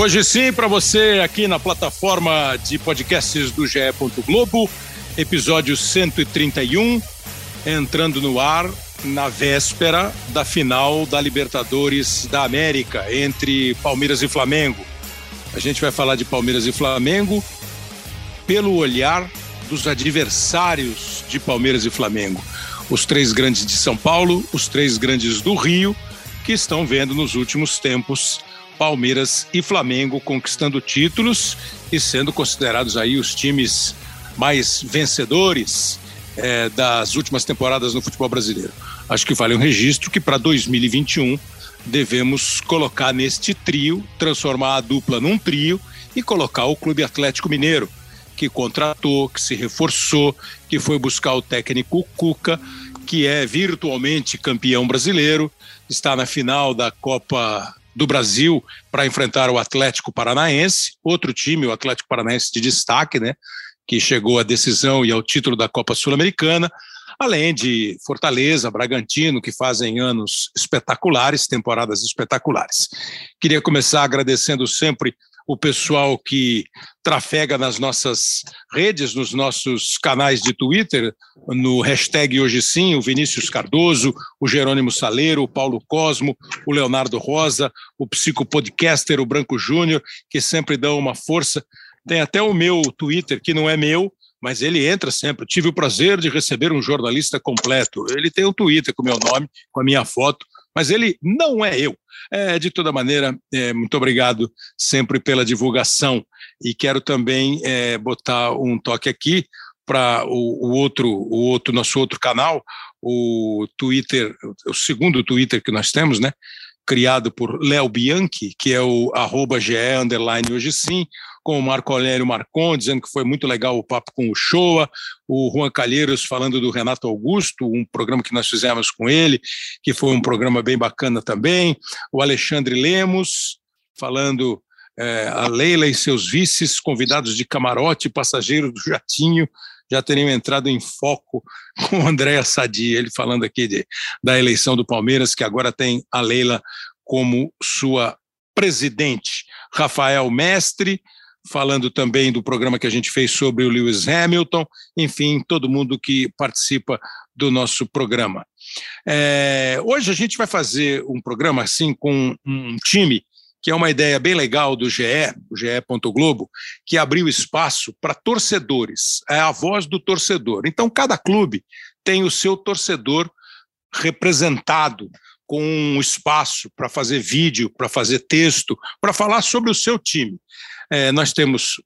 Hoje sim, para você aqui na plataforma de podcasts do GE. Globo, episódio 131, entrando no ar na véspera da final da Libertadores da América entre Palmeiras e Flamengo. A gente vai falar de Palmeiras e Flamengo pelo olhar dos adversários de Palmeiras e Flamengo. Os três grandes de São Paulo, os três grandes do Rio, que estão vendo nos últimos tempos Palmeiras e Flamengo conquistando títulos e sendo considerados aí os times mais vencedores é, das últimas temporadas no futebol brasileiro. Acho que vale um registro que para 2021 devemos colocar neste trio, transformar a dupla num trio e colocar o Clube Atlético Mineiro, que contratou, que se reforçou, que foi buscar o técnico Cuca, que é virtualmente campeão brasileiro, está na final da Copa do Brasil para enfrentar o Atlético Paranaense, outro time, o Atlético Paranaense de destaque, né, que chegou à decisão e ao título da Copa Sul-Americana, além de Fortaleza, Bragantino, que fazem anos espetaculares, temporadas espetaculares. Queria começar agradecendo sempre o pessoal que trafega nas nossas redes, nos nossos canais de Twitter, no hashtag Hoje Sim, o Vinícius Cardoso, o Jerônimo Saleiro, o Paulo Cosmo, o Leonardo Rosa, o psicopodcaster, o Branco Júnior, que sempre dão uma força. Tem até o meu Twitter, que não é meu, mas ele entra sempre. Tive o prazer de receber um jornalista completo. Ele tem um Twitter com o meu nome, com a minha foto, mas ele não é eu. É, de toda maneira, é, muito obrigado sempre pela divulgação e quero também é, botar um toque aqui para o, o, outro, o outro nosso outro canal, o Twitter, o segundo Twitter que nós temos, né? Criado por Léo Bianchi, que é o arroba GE underline hoje sim, com o Marco Aurélio Marcon, dizendo que foi muito legal o papo com o Shoa, o Juan Calheiros falando do Renato Augusto, um programa que nós fizemos com ele, que foi um programa bem bacana também, o Alexandre Lemos falando é, a Leila e seus vices, convidados de camarote, passageiro do jatinho, já teriam entrado em foco com o André Sadi, ele falando aqui de, da eleição do Palmeiras, que agora tem a Leila como sua presidente. Rafael Mestre, falando também do programa que a gente fez sobre o Lewis Hamilton, enfim, todo mundo que participa do nosso programa. É, hoje a gente vai fazer um programa assim com um time que é uma ideia bem legal do GE, o GE. Globo, que abriu espaço para torcedores, é a voz do torcedor. Então, cada clube tem o seu torcedor representado com um espaço para fazer vídeo, para fazer texto, para falar sobre o seu time. É, nós temos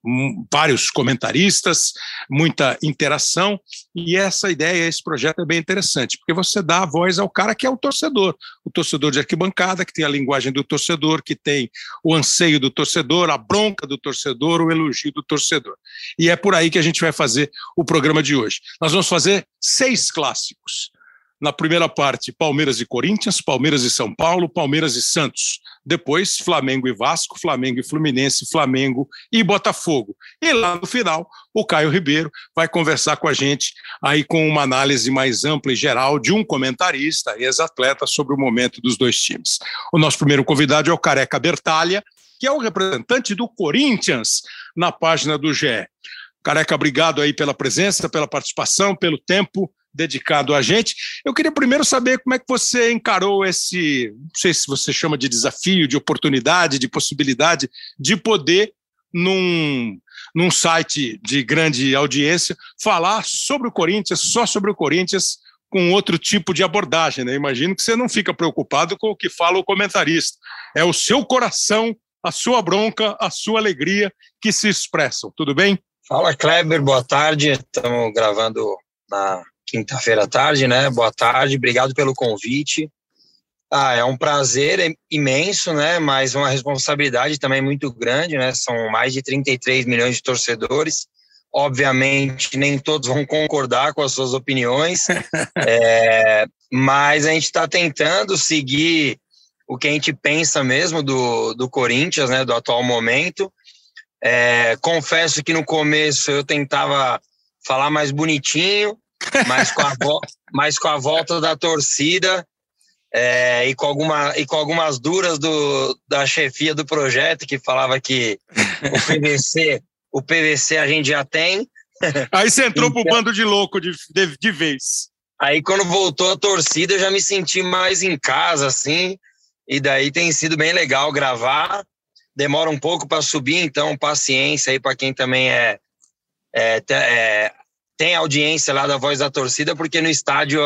vários comentaristas, muita interação, e essa ideia, esse projeto é bem interessante, porque você dá a voz ao cara que é o torcedor, o torcedor de arquibancada, que tem a linguagem do torcedor, que tem o anseio do torcedor, a bronca do torcedor, o elogio do torcedor. E é por aí que a gente vai fazer o programa de hoje. Nós vamos fazer seis clássicos. Na primeira parte, Palmeiras e Corinthians, Palmeiras e São Paulo, Palmeiras e Santos. Depois, Flamengo e Vasco, Flamengo e Fluminense, Flamengo e Botafogo. E lá no final, o Caio Ribeiro vai conversar com a gente aí com uma análise mais ampla e geral de um comentarista e ex-atleta sobre o momento dos dois times. O nosso primeiro convidado é o Careca Bertalha, que é o representante do Corinthians na página do GE. Careca, obrigado aí pela presença, pela participação, pelo tempo dedicado a gente. Eu queria primeiro saber como é que você encarou esse, não sei se você chama de desafio, de oportunidade, de possibilidade de poder, num, num site de grande audiência, falar sobre o Corinthians, só sobre o Corinthians, com outro tipo de abordagem. Né? Imagino que você não fica preocupado com o que fala o comentarista. É o seu coração, a sua bronca, a sua alegria que se expressam. Tudo bem? Fala, Kleber, boa tarde. Estamos gravando na quinta-feira à tarde, né? Boa tarde, obrigado pelo convite. Ah, é um prazer imenso, né? Mas uma responsabilidade também muito grande, né? São mais de 33 milhões de torcedores. Obviamente, nem todos vão concordar com as suas opiniões, é, mas a gente está tentando seguir o que a gente pensa mesmo do, do Corinthians, né? Do atual momento. É, confesso que no começo eu tentava falar mais bonitinho, mas com a, mas com a volta da torcida, é, e, com alguma, e com algumas duras do, da chefia do projeto, que falava que o PVC, o PVC a gente já tem. Aí você entrou então, pro bando de louco de, de, de vez. Aí quando voltou a torcida, eu já me senti mais em casa, assim, e daí tem sido bem legal gravar. Demora um pouco para subir, então paciência aí para quem também é, é, é, tem audiência lá da voz da torcida, porque no estádio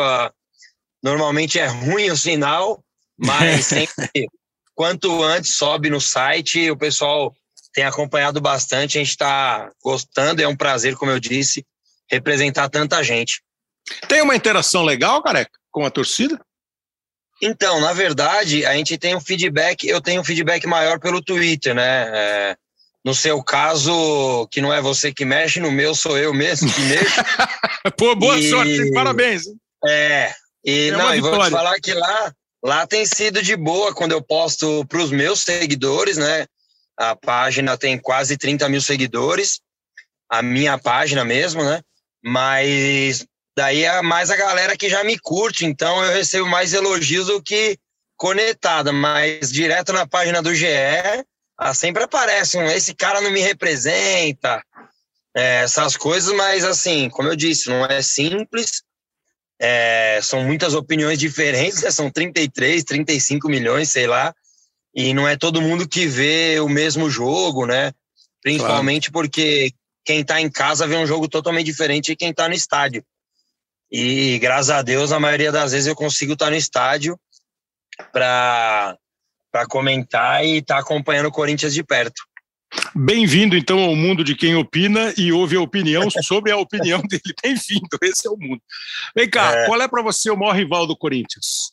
normalmente é ruim o sinal, mas sempre, quanto antes sobe no site, o pessoal tem acompanhado bastante, a gente está gostando, é um prazer, como eu disse, representar tanta gente. Tem uma interação legal, careca, com a torcida? Então, na verdade, a gente tem um feedback, eu tenho um feedback maior pelo Twitter, né? É, no seu caso, que não é você que mexe, no meu sou eu mesmo que mexo. Pô, boa e, sorte, parabéns. É, e é não, e vou te falar que lá, lá tem sido de boa quando eu posto para os meus seguidores, né? A página tem quase 30 mil seguidores, a minha página mesmo, né? Mas daí é mais a galera que já me curte, então eu recebo mais elogios do que conectada, mas direto na página do GE, ah, sempre aparece um, esse cara não me representa, é, essas coisas, mas assim, como eu disse, não é simples, é, são muitas opiniões diferentes, né? são 33, 35 milhões, sei lá, e não é todo mundo que vê o mesmo jogo, né? Principalmente claro. porque quem está em casa vê um jogo totalmente diferente de quem está no estádio. E graças a Deus, a maioria das vezes eu consigo estar tá no estádio para comentar e estar tá acompanhando o Corinthians de perto. Bem-vindo, então, ao mundo de quem opina e ouve a opinião sobre a opinião dele. Bem-vindo, esse é o mundo. Vem cá, é... qual é para você o maior rival do Corinthians?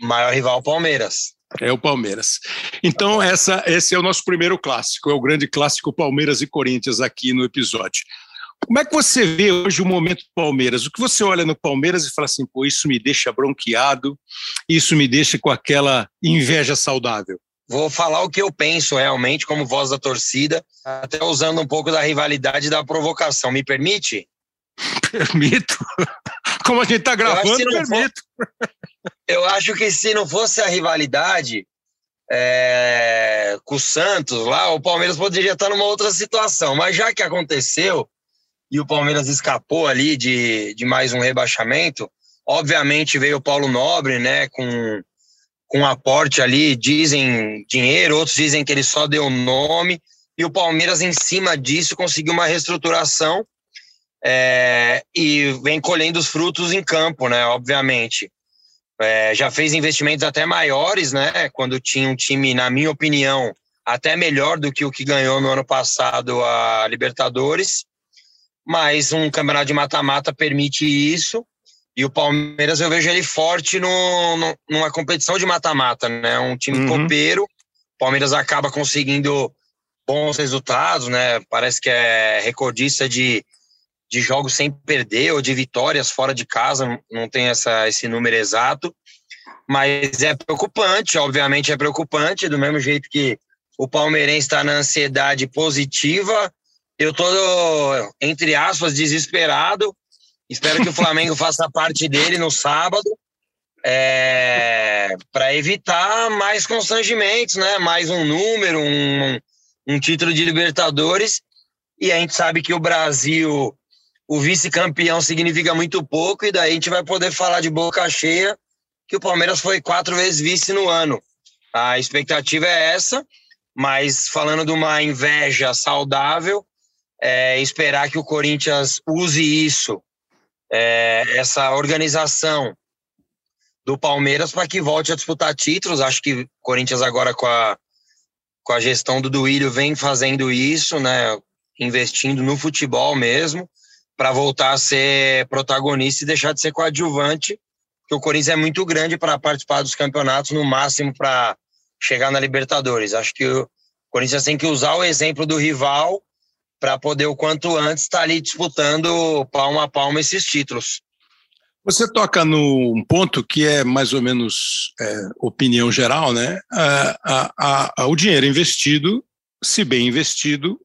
Maior rival, Palmeiras. É o Palmeiras. Então, essa, esse é o nosso primeiro clássico, é o grande clássico Palmeiras e Corinthians aqui no episódio. Como é que você vê hoje o momento do Palmeiras? O que você olha no Palmeiras e fala assim, pô, isso me deixa bronqueado, isso me deixa com aquela inveja saudável? Vou falar o que eu penso realmente como voz da torcida, até usando um pouco da rivalidade e da provocação. Me permite? Permito. Como a gente está gravando, eu permito. For... eu acho que se não fosse a rivalidade é... com o Santos lá, o Palmeiras poderia estar numa outra situação. Mas já que aconteceu e o Palmeiras escapou ali de, de mais um rebaixamento, obviamente veio o Paulo Nobre, né, com com aporte ali, dizem dinheiro, outros dizem que ele só deu nome, e o Palmeiras, em cima disso, conseguiu uma reestruturação é, e vem colhendo os frutos em campo, né? Obviamente. É, já fez investimentos até maiores, né? Quando tinha um time, na minha opinião, até melhor do que o que ganhou no ano passado a Libertadores. Mas um campeonato de mata-mata permite isso. E o Palmeiras eu vejo ele forte no, no numa competição de mata-mata, né? Um time uhum. copeiro. O Palmeiras acaba conseguindo bons resultados, né? Parece que é recordista de, de jogos sem perder ou de vitórias fora de casa, não tem essa, esse número exato. Mas é preocupante, obviamente é preocupante, do mesmo jeito que o palmeirense está na ansiedade positiva. Eu tô, entre aspas, desesperado Espero que o Flamengo faça parte dele no sábado, é, para evitar mais constrangimentos, né? Mais um número, um, um título de Libertadores. E a gente sabe que o Brasil, o vice-campeão, significa muito pouco, e daí a gente vai poder falar de boca cheia que o Palmeiras foi quatro vezes vice no ano. A expectativa é essa, mas falando de uma inveja saudável, é esperar que o Corinthians use isso é, essa organização do Palmeiras para que volte a disputar títulos. Acho que o Corinthians agora com a, com a gestão do Duílio vem fazendo isso, né? Investindo no futebol mesmo, para voltar a ser protagonista e deixar de ser coadjuvante, porque o Corinthians é muito grande para participar dos campeonatos, no máximo para chegar na Libertadores. Acho que o Corinthians tem que usar o exemplo do rival para poder o quanto antes estar tá ali disputando palmo a palmo esses títulos. Você toca num ponto que é mais ou menos é, opinião geral, né? A, a, a, o dinheiro investido, se bem investido,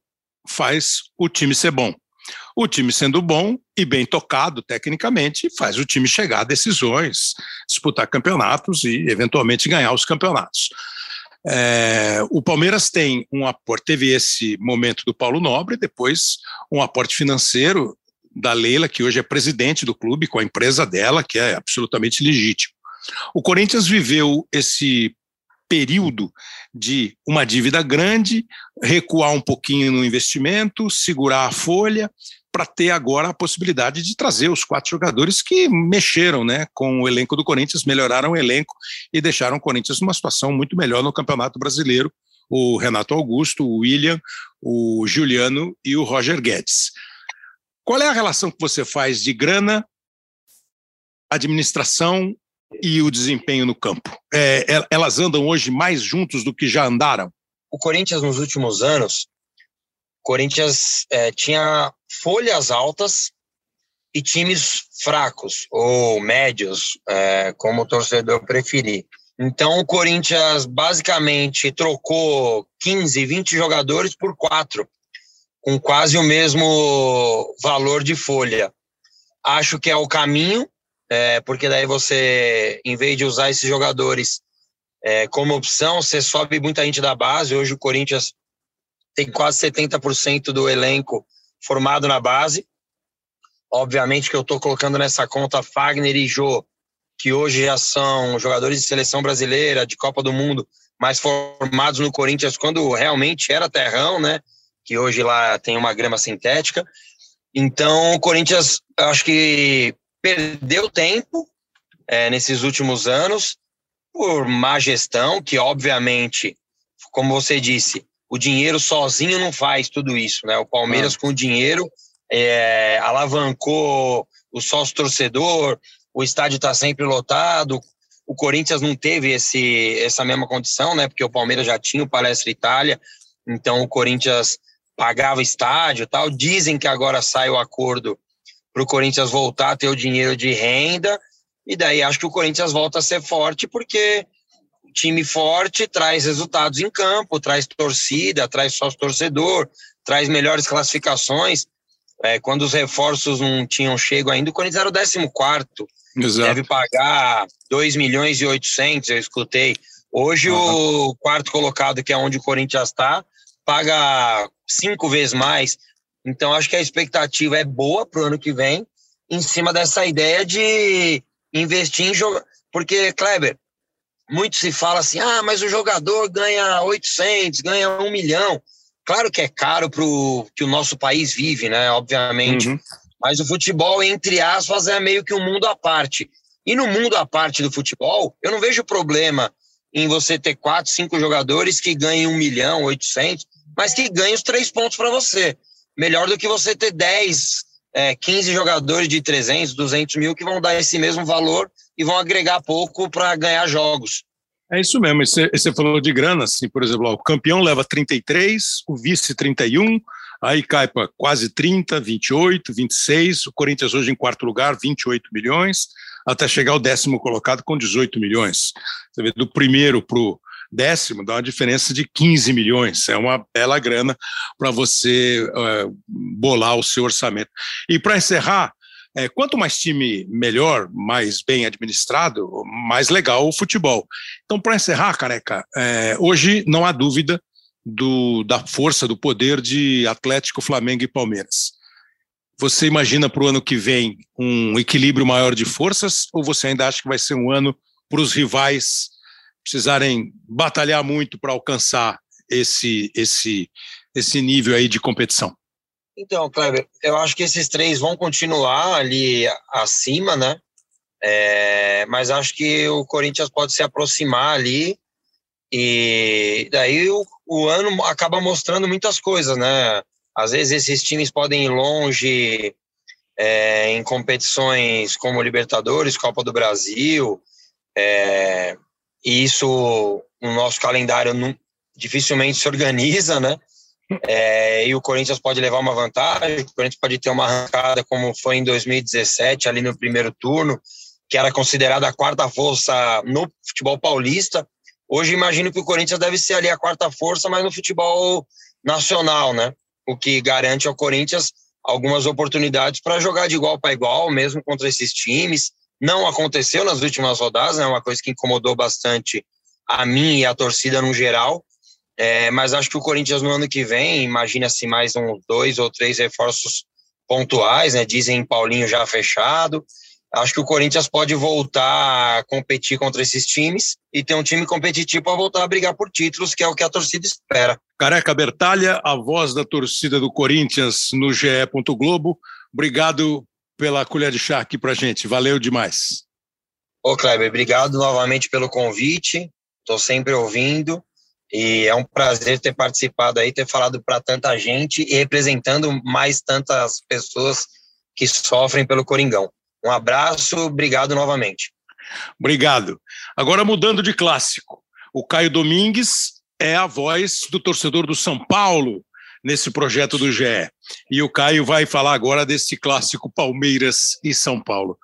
faz o time ser bom. O time sendo bom e bem tocado tecnicamente faz o time chegar a decisões, disputar campeonatos e eventualmente ganhar os campeonatos. É, o Palmeiras tem um aporte, teve esse momento do Paulo Nobre, depois um aporte financeiro da Leila, que hoje é presidente do clube, com a empresa dela, que é absolutamente legítimo. O Corinthians viveu esse período de uma dívida grande, recuar um pouquinho no investimento, segurar a folha, para ter agora a possibilidade de trazer os quatro jogadores que mexeram né, com o elenco do Corinthians, melhoraram o elenco e deixaram o Corinthians numa situação muito melhor no Campeonato Brasileiro. O Renato Augusto, o William, o Juliano e o Roger Guedes. Qual é a relação que você faz de grana, administração e o desempenho no campo? É, é, elas andam hoje mais juntos do que já andaram? O Corinthians, nos últimos anos, Corinthians é, tinha folhas altas e times fracos ou médios, é, como o torcedor preferir. Então, o Corinthians basicamente trocou 15, 20 jogadores por quatro com quase o mesmo valor de folha. Acho que é o caminho, é, porque daí você, em vez de usar esses jogadores é, como opção, você sobe muita gente da base. Hoje o Corinthians tem quase 70% do elenco formado na base. Obviamente que eu estou colocando nessa conta Fagner e Jô, que hoje já são jogadores de seleção brasileira, de Copa do Mundo, mas formados no Corinthians quando realmente era terrão, né? que hoje lá tem uma grama sintética. Então, o Corinthians, acho que perdeu tempo é, nesses últimos anos por má gestão, que obviamente, como você disse, o dinheiro sozinho não faz tudo isso, né? O Palmeiras ah. com o dinheiro é, alavancou o sócio torcedor, o estádio está sempre lotado. O Corinthians não teve esse, essa mesma condição, né? Porque o Palmeiras já tinha o Palestra Itália, então o Corinthians pagava estádio tal. Dizem que agora sai o acordo para o Corinthians voltar a ter o dinheiro de renda, e daí acho que o Corinthians volta a ser forte, porque time forte traz resultados em campo, traz torcida, traz sócio torcedor, traz melhores classificações. É, quando os reforços não tinham chego ainda, o Corinthians era o 14. Exato. Deve pagar 2 milhões e 800, eu escutei. Hoje uhum. o quarto colocado, que é onde o Corinthians está, paga cinco vezes mais. Então, acho que a expectativa é boa para o ano que vem, em cima dessa ideia de investir em jogo. Porque, Kleber, muito se fala assim: ah, mas o jogador ganha 800, ganha um milhão. Claro que é caro para o que o nosso país vive, né? Obviamente. Uhum. Mas o futebol, entre aspas, é meio que um mundo à parte. E no mundo à parte do futebol, eu não vejo problema em você ter quatro, cinco jogadores que ganhem um milhão, oitocentos, mas que ganhe os três pontos para você. Melhor do que você ter 10, é, 15 jogadores de 300, 200 mil que vão dar esse mesmo valor e vão agregar pouco para ganhar jogos. É isso mesmo. Você, você falou de grana, assim, por exemplo, ó, o campeão leva 33, o vice 31, aí cai para quase 30, 28, 26. O Corinthians hoje em quarto lugar, 28 milhões, até chegar ao décimo colocado com 18 milhões. Você vê, do primeiro para o décimo dá uma diferença de 15 milhões. É uma bela grana para você uh, bolar o seu orçamento. E para encerrar, é, quanto mais time melhor, mais bem administrado, mais legal o futebol. Então, para encerrar, careca, é, hoje não há dúvida do, da força, do poder de Atlético, Flamengo e Palmeiras. Você imagina para o ano que vem um equilíbrio maior de forças ou você ainda acha que vai ser um ano para os rivais precisarem batalhar muito para alcançar esse, esse, esse nível aí de competição? Então, Kleber, eu acho que esses três vão continuar ali acima, né? É, mas acho que o Corinthians pode se aproximar ali e daí o, o ano acaba mostrando muitas coisas, né? Às vezes esses times podem ir longe é, em competições como Libertadores, Copa do Brasil, é, e isso o nosso calendário não, dificilmente se organiza, né? É, e o Corinthians pode levar uma vantagem, o Corinthians pode ter uma arrancada como foi em 2017, ali no primeiro turno, que era considerada a quarta força no futebol paulista. Hoje imagino que o Corinthians deve ser ali a quarta força, mas no futebol nacional, né? O que garante ao Corinthians algumas oportunidades para jogar de igual para igual, mesmo contra esses times. Não aconteceu nas últimas rodadas, é né? uma coisa que incomodou bastante a mim e a torcida no geral. É, mas acho que o Corinthians no ano que vem, imagina-se mais uns dois ou três reforços pontuais, né? Dizem Paulinho já fechado. Acho que o Corinthians pode voltar a competir contra esses times e ter um time competitivo para voltar a brigar por títulos, que é o que a torcida espera. Careca Bertalha, a voz da torcida do Corinthians no GE. Globo. Obrigado pela colher de chá aqui para gente. Valeu demais. Ô, Kleber, obrigado novamente pelo convite. Estou sempre ouvindo. E é um prazer ter participado aí, ter falado para tanta gente e representando mais tantas pessoas que sofrem pelo Coringão. Um abraço, obrigado novamente. Obrigado. Agora mudando de clássico. O Caio Domingues é a voz do torcedor do São Paulo nesse projeto do GE. E o Caio vai falar agora desse clássico Palmeiras e São Paulo.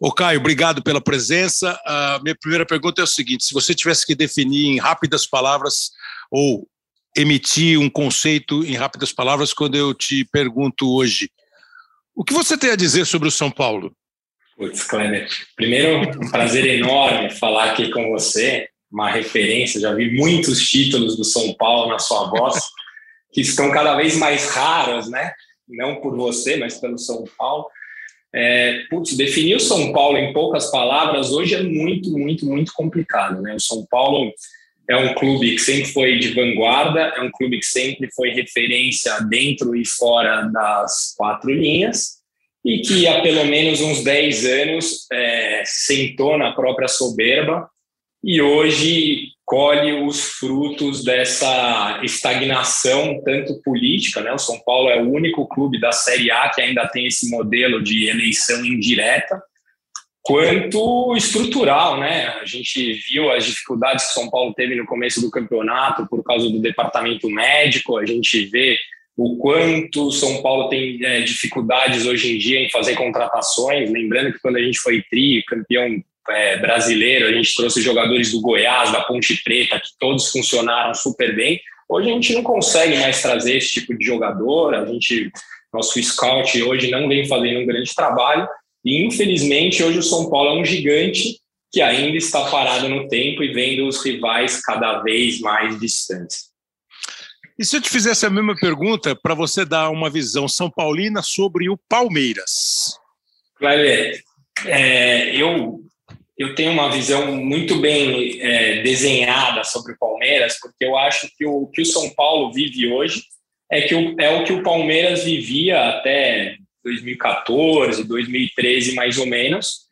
Ô Caio, obrigado pela presença. A minha primeira pergunta é o seguinte: se você tivesse que definir em rápidas palavras ou emitir um conceito em rápidas palavras, quando eu te pergunto hoje, o que você tem a dizer sobre o São Paulo? Putz, Kleber, primeiro, um prazer enorme falar aqui com você, uma referência, já vi muitos títulos do São Paulo na sua voz, que estão cada vez mais raros, né? Não por você, mas pelo São Paulo. É, putz, definir o São Paulo em poucas palavras hoje é muito, muito, muito complicado, né? O São Paulo é um clube que sempre foi de vanguarda, é um clube que sempre foi referência dentro e fora das quatro linhas, e que há pelo menos uns 10 anos é, sentou na própria soberba e hoje colhe os frutos dessa estagnação, tanto política, né? O São Paulo é o único clube da Série A que ainda tem esse modelo de eleição indireta, quanto estrutural, né? A gente viu as dificuldades que o São Paulo teve no começo do campeonato por causa do departamento médico, a gente vê o quanto o São Paulo tem é, dificuldades hoje em dia em fazer contratações. Lembrando que quando a gente foi tri, campeão é, brasileiro, a gente trouxe jogadores do Goiás, da Ponte Preta, que todos funcionaram super bem. Hoje a gente não consegue mais trazer esse tipo de jogador. A gente, nosso scout hoje não vem fazendo um grande trabalho. E infelizmente hoje o São Paulo é um gigante que ainda está parado no tempo e vendo os rivais cada vez mais distantes. E se eu te fizesse a mesma pergunta para você dar uma visão São Paulina sobre o Palmeiras? Vai ver. É, eu, eu tenho uma visão muito bem é, desenhada sobre o Palmeiras, porque eu acho que o que o São Paulo vive hoje é, que o, é o que o Palmeiras vivia até 2014, 2013, mais ou menos,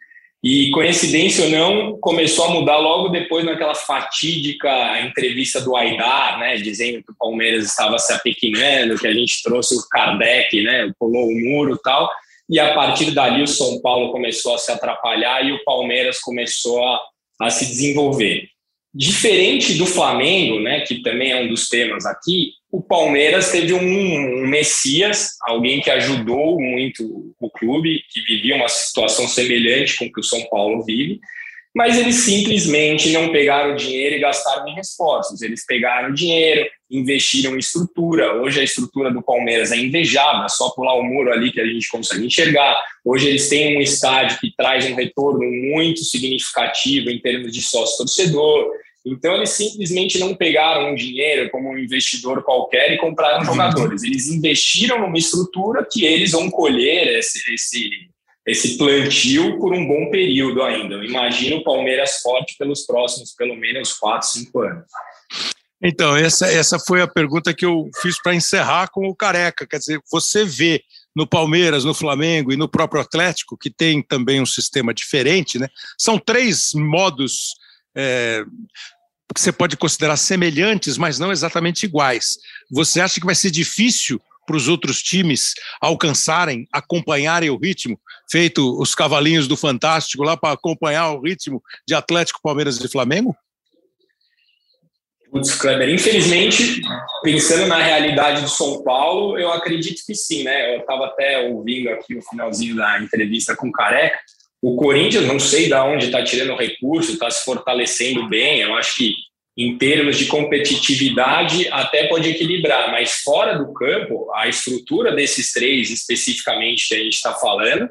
e, coincidência ou não, começou a mudar logo depois naquela fatídica entrevista do Aidar, né, dizendo que o Palmeiras estava se apequenando, que a gente trouxe o Kardec, né, pulou o muro tal. E a partir dali o São Paulo começou a se atrapalhar e o Palmeiras começou a, a se desenvolver. Diferente do Flamengo, né, que também é um dos temas aqui, o Palmeiras teve um, um, Messias, alguém que ajudou muito o clube, que vivia uma situação semelhante com que o São Paulo vive, mas eles simplesmente não pegaram o dinheiro e gastaram em reforços. Eles pegaram o dinheiro, investiram em estrutura. Hoje a estrutura do Palmeiras é invejável, é só pular o muro ali que a gente consegue enxergar. Hoje eles têm um estádio que traz um retorno muito significativo em termos de sócio-torcedor. Então, eles simplesmente não pegaram um dinheiro como um investidor qualquer e compraram jogadores. Eles investiram numa estrutura que eles vão colher esse, esse, esse plantio por um bom período ainda. Eu imagino o Palmeiras forte pelos próximos, pelo menos, quatro, cinco anos. Então, essa, essa foi a pergunta que eu fiz para encerrar com o Careca. Quer dizer, você vê no Palmeiras, no Flamengo e no próprio Atlético, que tem também um sistema diferente, né? São três modos é, que você pode considerar semelhantes, mas não exatamente iguais. Você acha que vai ser difícil para os outros times alcançarem, acompanharem o ritmo, feito os cavalinhos do Fantástico lá para acompanhar o ritmo de Atlético, Palmeiras e Flamengo? Putz, Kleber, infelizmente, pensando na realidade do São Paulo, eu acredito que sim, né? Eu estava até ouvindo aqui o finalzinho da entrevista com o Careca, o Corinthians, não sei de onde está tirando recurso, está se fortalecendo bem. Eu acho que em termos de competitividade, até pode equilibrar, mas fora do campo, a estrutura desses três especificamente que a gente está falando,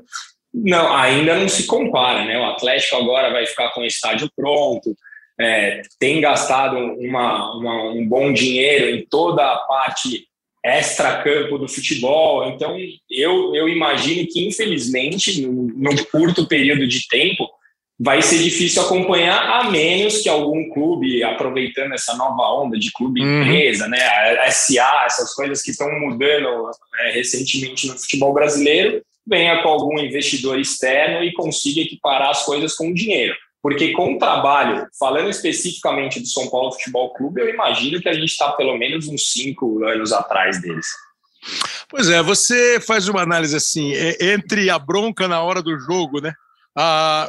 não, ainda não se compara, né? O Atlético agora vai ficar com o estádio pronto, é, tem gastado uma, uma, um bom dinheiro em toda a parte extra-campo do futebol. Então, eu, eu imagino que, infelizmente, no, no curto período de tempo, vai ser difícil acompanhar, a menos que algum clube, aproveitando essa nova onda de clube uhum. empresa, né, a SA, essas coisas que estão mudando é, recentemente no futebol brasileiro, venha com algum investidor externo e consiga equiparar as coisas com o dinheiro. Porque com o trabalho, falando especificamente do São Paulo Futebol Clube, eu imagino que a gente está pelo menos uns cinco anos atrás deles. Pois é, você faz uma análise assim, é, entre a bronca na hora do jogo, né?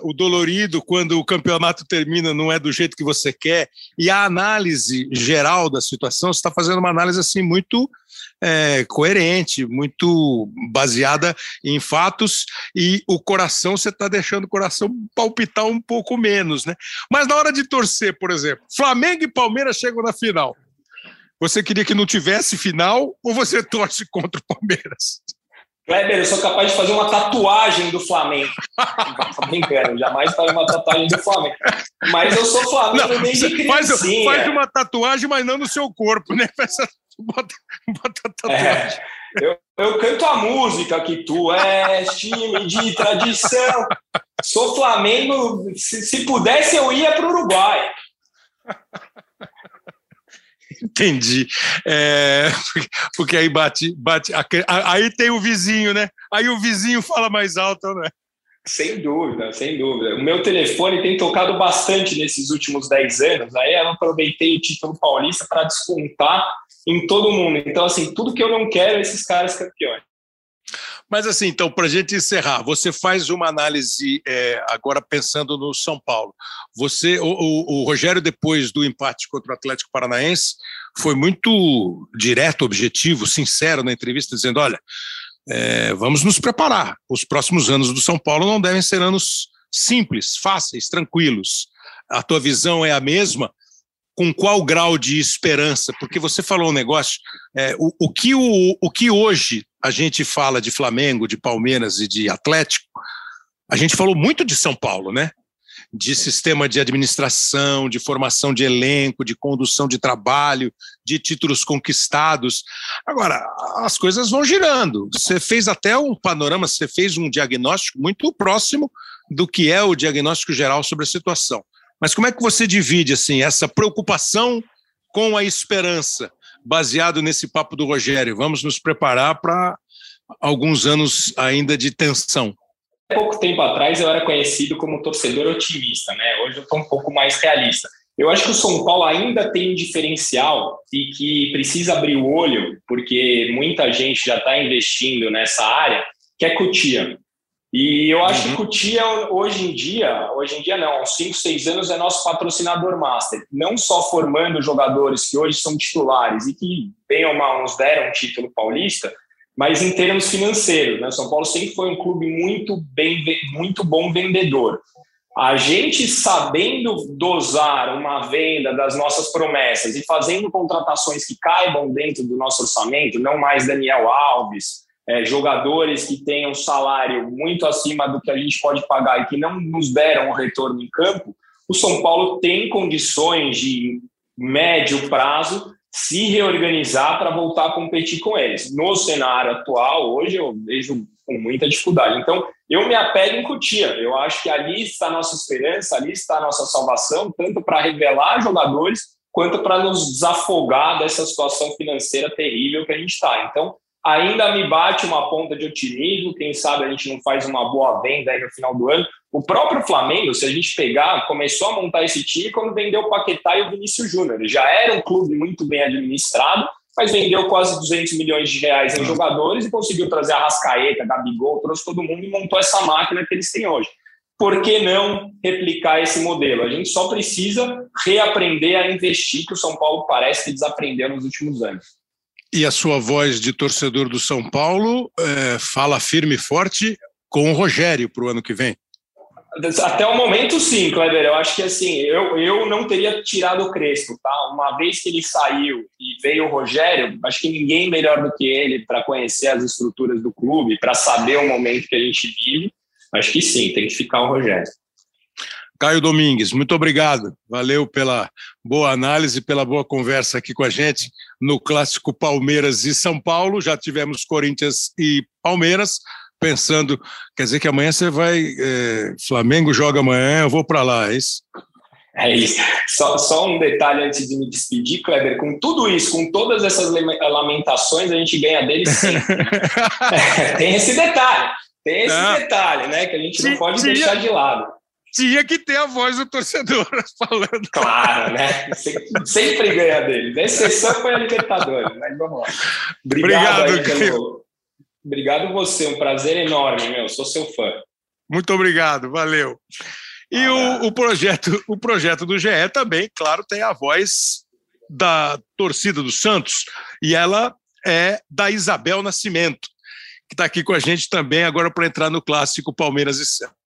O dolorido quando o campeonato termina não é do jeito que você quer, e a análise geral da situação, você está fazendo uma análise assim muito é, coerente, muito baseada em fatos, e o coração, você está deixando o coração palpitar um pouco menos, né? Mas na hora de torcer, por exemplo, Flamengo e Palmeiras chegam na final. Você queria que não tivesse final ou você torce contra o Palmeiras? Kleber, eu sou capaz de fazer uma tatuagem do Flamengo. Tô brincando, jamais faria uma tatuagem do Flamengo. Mas eu sou Flamengo não, desde criancinha. Faz, faz uma tatuagem, mas não no seu corpo, né? Bota, bota tatuagem. É, eu, eu canto a música que tu és time de tradição. Sou Flamengo, se, se pudesse eu ia para o Uruguai. Entendi. É, porque aí bate, bate. Aí tem o vizinho, né? Aí o vizinho fala mais alto, né? Sem dúvida, sem dúvida. O meu telefone tem tocado bastante nesses últimos 10 anos. Aí eu aproveitei o título paulista para descontar em todo mundo. Então, assim, tudo que eu não quero é esses caras campeões. Mas assim, então, para a gente encerrar, você faz uma análise é, agora pensando no São Paulo. Você, o, o, o, Rogério, depois do empate contra o Atlético Paranaense, foi muito direto, objetivo, sincero na entrevista, dizendo: olha, é, vamos nos preparar. Os próximos anos do São Paulo não devem ser anos simples, fáceis, tranquilos. A tua visão é a mesma? Com qual grau de esperança? Porque você falou um negócio, é, o, o, que o, o que hoje a gente fala de Flamengo, de Palmeiras e de Atlético, a gente falou muito de São Paulo, né? De sistema de administração, de formação de elenco, de condução de trabalho, de títulos conquistados. Agora, as coisas vão girando. Você fez até um panorama, você fez um diagnóstico muito próximo do que é o diagnóstico geral sobre a situação. Mas como é que você divide assim essa preocupação com a esperança, baseado nesse papo do Rogério? Vamos nos preparar para alguns anos ainda de tensão. Pouco tempo atrás eu era conhecido como torcedor otimista, né? Hoje eu estou um pouco mais realista. Eu acho que o São Paulo ainda tem um diferencial e que precisa abrir o olho, porque muita gente já está investindo nessa área, que é Cotia. E eu acho uhum. que o Tia, hoje em dia, hoje em dia não, há uns 5, 6 anos é nosso patrocinador master. Não só formando jogadores que hoje são titulares e que, bem ou mal, nos deram um título paulista, mas em termos financeiros. Né? São Paulo sempre foi um clube muito, bem, muito bom vendedor. A gente sabendo dosar uma venda das nossas promessas e fazendo contratações que caibam dentro do nosso orçamento, não mais Daniel Alves, é, jogadores que tenham salário muito acima do que a gente pode pagar e que não nos deram o retorno em campo, o São Paulo tem condições de médio prazo se reorganizar para voltar a competir com eles. No cenário atual, hoje eu vejo com muita dificuldade. Então, eu me apego em Cutia. Eu acho que ali está a nossa esperança, ali está a nossa salvação, tanto para revelar jogadores quanto para nos desafogar dessa situação financeira terrível que a gente está. Então, ainda me bate uma ponta de otimismo. Quem sabe a gente não faz uma boa venda aí no final do ano. O próprio Flamengo, se a gente pegar, começou a montar esse time quando vendeu o Paquetá e o Vinícius Júnior. Já era um clube muito bem administrado, mas vendeu quase 200 milhões de reais em jogadores e conseguiu trazer a Rascaeta, Gabigol, trouxe todo mundo e montou essa máquina que eles têm hoje. Por que não replicar esse modelo? A gente só precisa reaprender a investir, que o São Paulo parece que desaprendeu nos últimos anos. E a sua voz de torcedor do São Paulo é, fala firme e forte com o Rogério para o ano que vem. Até o momento, sim, Kleber. Eu acho que assim, eu, eu não teria tirado o Crespo, tá? Uma vez que ele saiu e veio o Rogério, acho que ninguém melhor do que ele para conhecer as estruturas do clube, para saber o momento que a gente vive. Acho que sim, tem que ficar o Rogério. Caio Domingues, muito obrigado. Valeu pela boa análise, pela boa conversa aqui com a gente no clássico Palmeiras e São Paulo. Já tivemos Corinthians e Palmeiras pensando, quer dizer que amanhã você vai, é, Flamengo joga amanhã, eu vou para lá, é isso? É isso. Só, só um detalhe antes de me despedir, Kleber, com tudo isso, com todas essas lamentações, a gente ganha deles sempre. é, tem esse detalhe, tem esse não. detalhe, né, que a gente não pode deixar de lado. Tinha que ter a voz do torcedor falando. Claro, né? Sempre ganha deles. A exceção foi a Libertadores, mas vamos lá. Obrigado, Obrigado pelo, Obrigado você, um prazer enorme, meu. Sou seu fã. Muito obrigado, valeu. E ah, o, o, projeto, o projeto do GE também, claro, tem a voz da torcida do Santos e ela é da Isabel Nascimento, que está aqui com a gente também agora para entrar no clássico Palmeiras e Santos.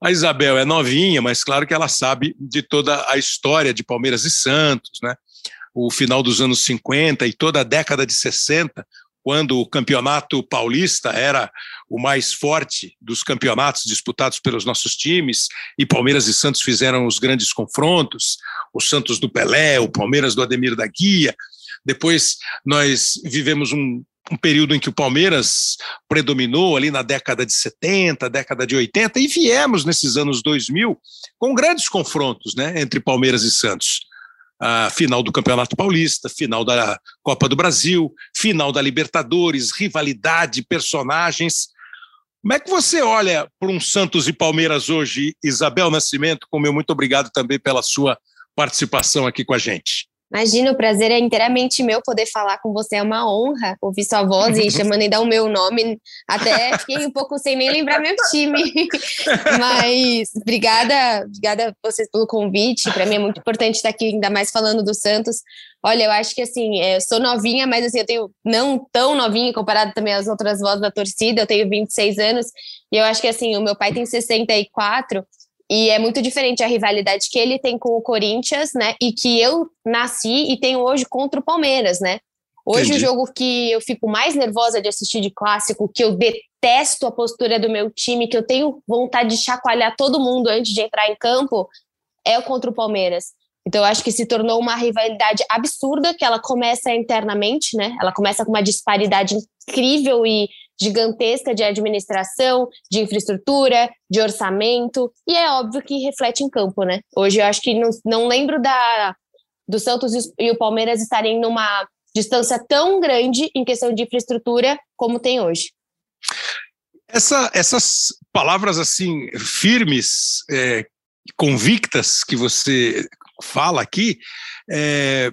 A Isabel é novinha, mas claro que ela sabe de toda a história de Palmeiras e Santos, né? O final dos anos 50 e toda a década de 60, quando o campeonato paulista era o mais forte dos campeonatos disputados pelos nossos times, e Palmeiras e Santos fizeram os grandes confrontos, o Santos do Pelé, o Palmeiras do Ademir da Guia. Depois nós vivemos um, um período em que o Palmeiras predominou ali na década de 70, década de 80, e viemos nesses anos 2000 com grandes confrontos né, entre Palmeiras e Santos final do Campeonato Paulista, final da Copa do Brasil, final da Libertadores, rivalidade, personagens. Como é que você olha para um Santos e Palmeiras hoje, Isabel Nascimento? Como eu muito obrigado também pela sua participação aqui com a gente. Imagina, o prazer é inteiramente meu poder falar com você. É uma honra ouvir sua voz e chamando ainda o meu nome. Até fiquei um pouco sem nem lembrar meu time. Mas obrigada, obrigada a vocês pelo convite. Para mim é muito importante estar aqui, ainda mais falando do Santos. Olha, eu acho que assim, é, eu sou novinha, mas assim, eu tenho não tão novinha comparado também às outras vozes da torcida. Eu tenho 26 anos e eu acho que assim, o meu pai tem 64 e é muito diferente a rivalidade que ele tem com o Corinthians, né? E que eu nasci e tenho hoje contra o Palmeiras, né? Hoje Entendi. o jogo que eu fico mais nervosa de assistir de clássico, que eu detesto a postura do meu time, que eu tenho vontade de chacoalhar todo mundo antes de entrar em campo, é o contra o Palmeiras. Então eu acho que se tornou uma rivalidade absurda, que ela começa internamente, né? Ela começa com uma disparidade incrível e gigantesca de administração, de infraestrutura, de orçamento, e é óbvio que reflete em campo, né? Hoje eu acho que não, não lembro da, do Santos e o Palmeiras estarem numa distância tão grande em questão de infraestrutura como tem hoje. Essa, essas palavras assim firmes, é, convictas que você fala aqui, é,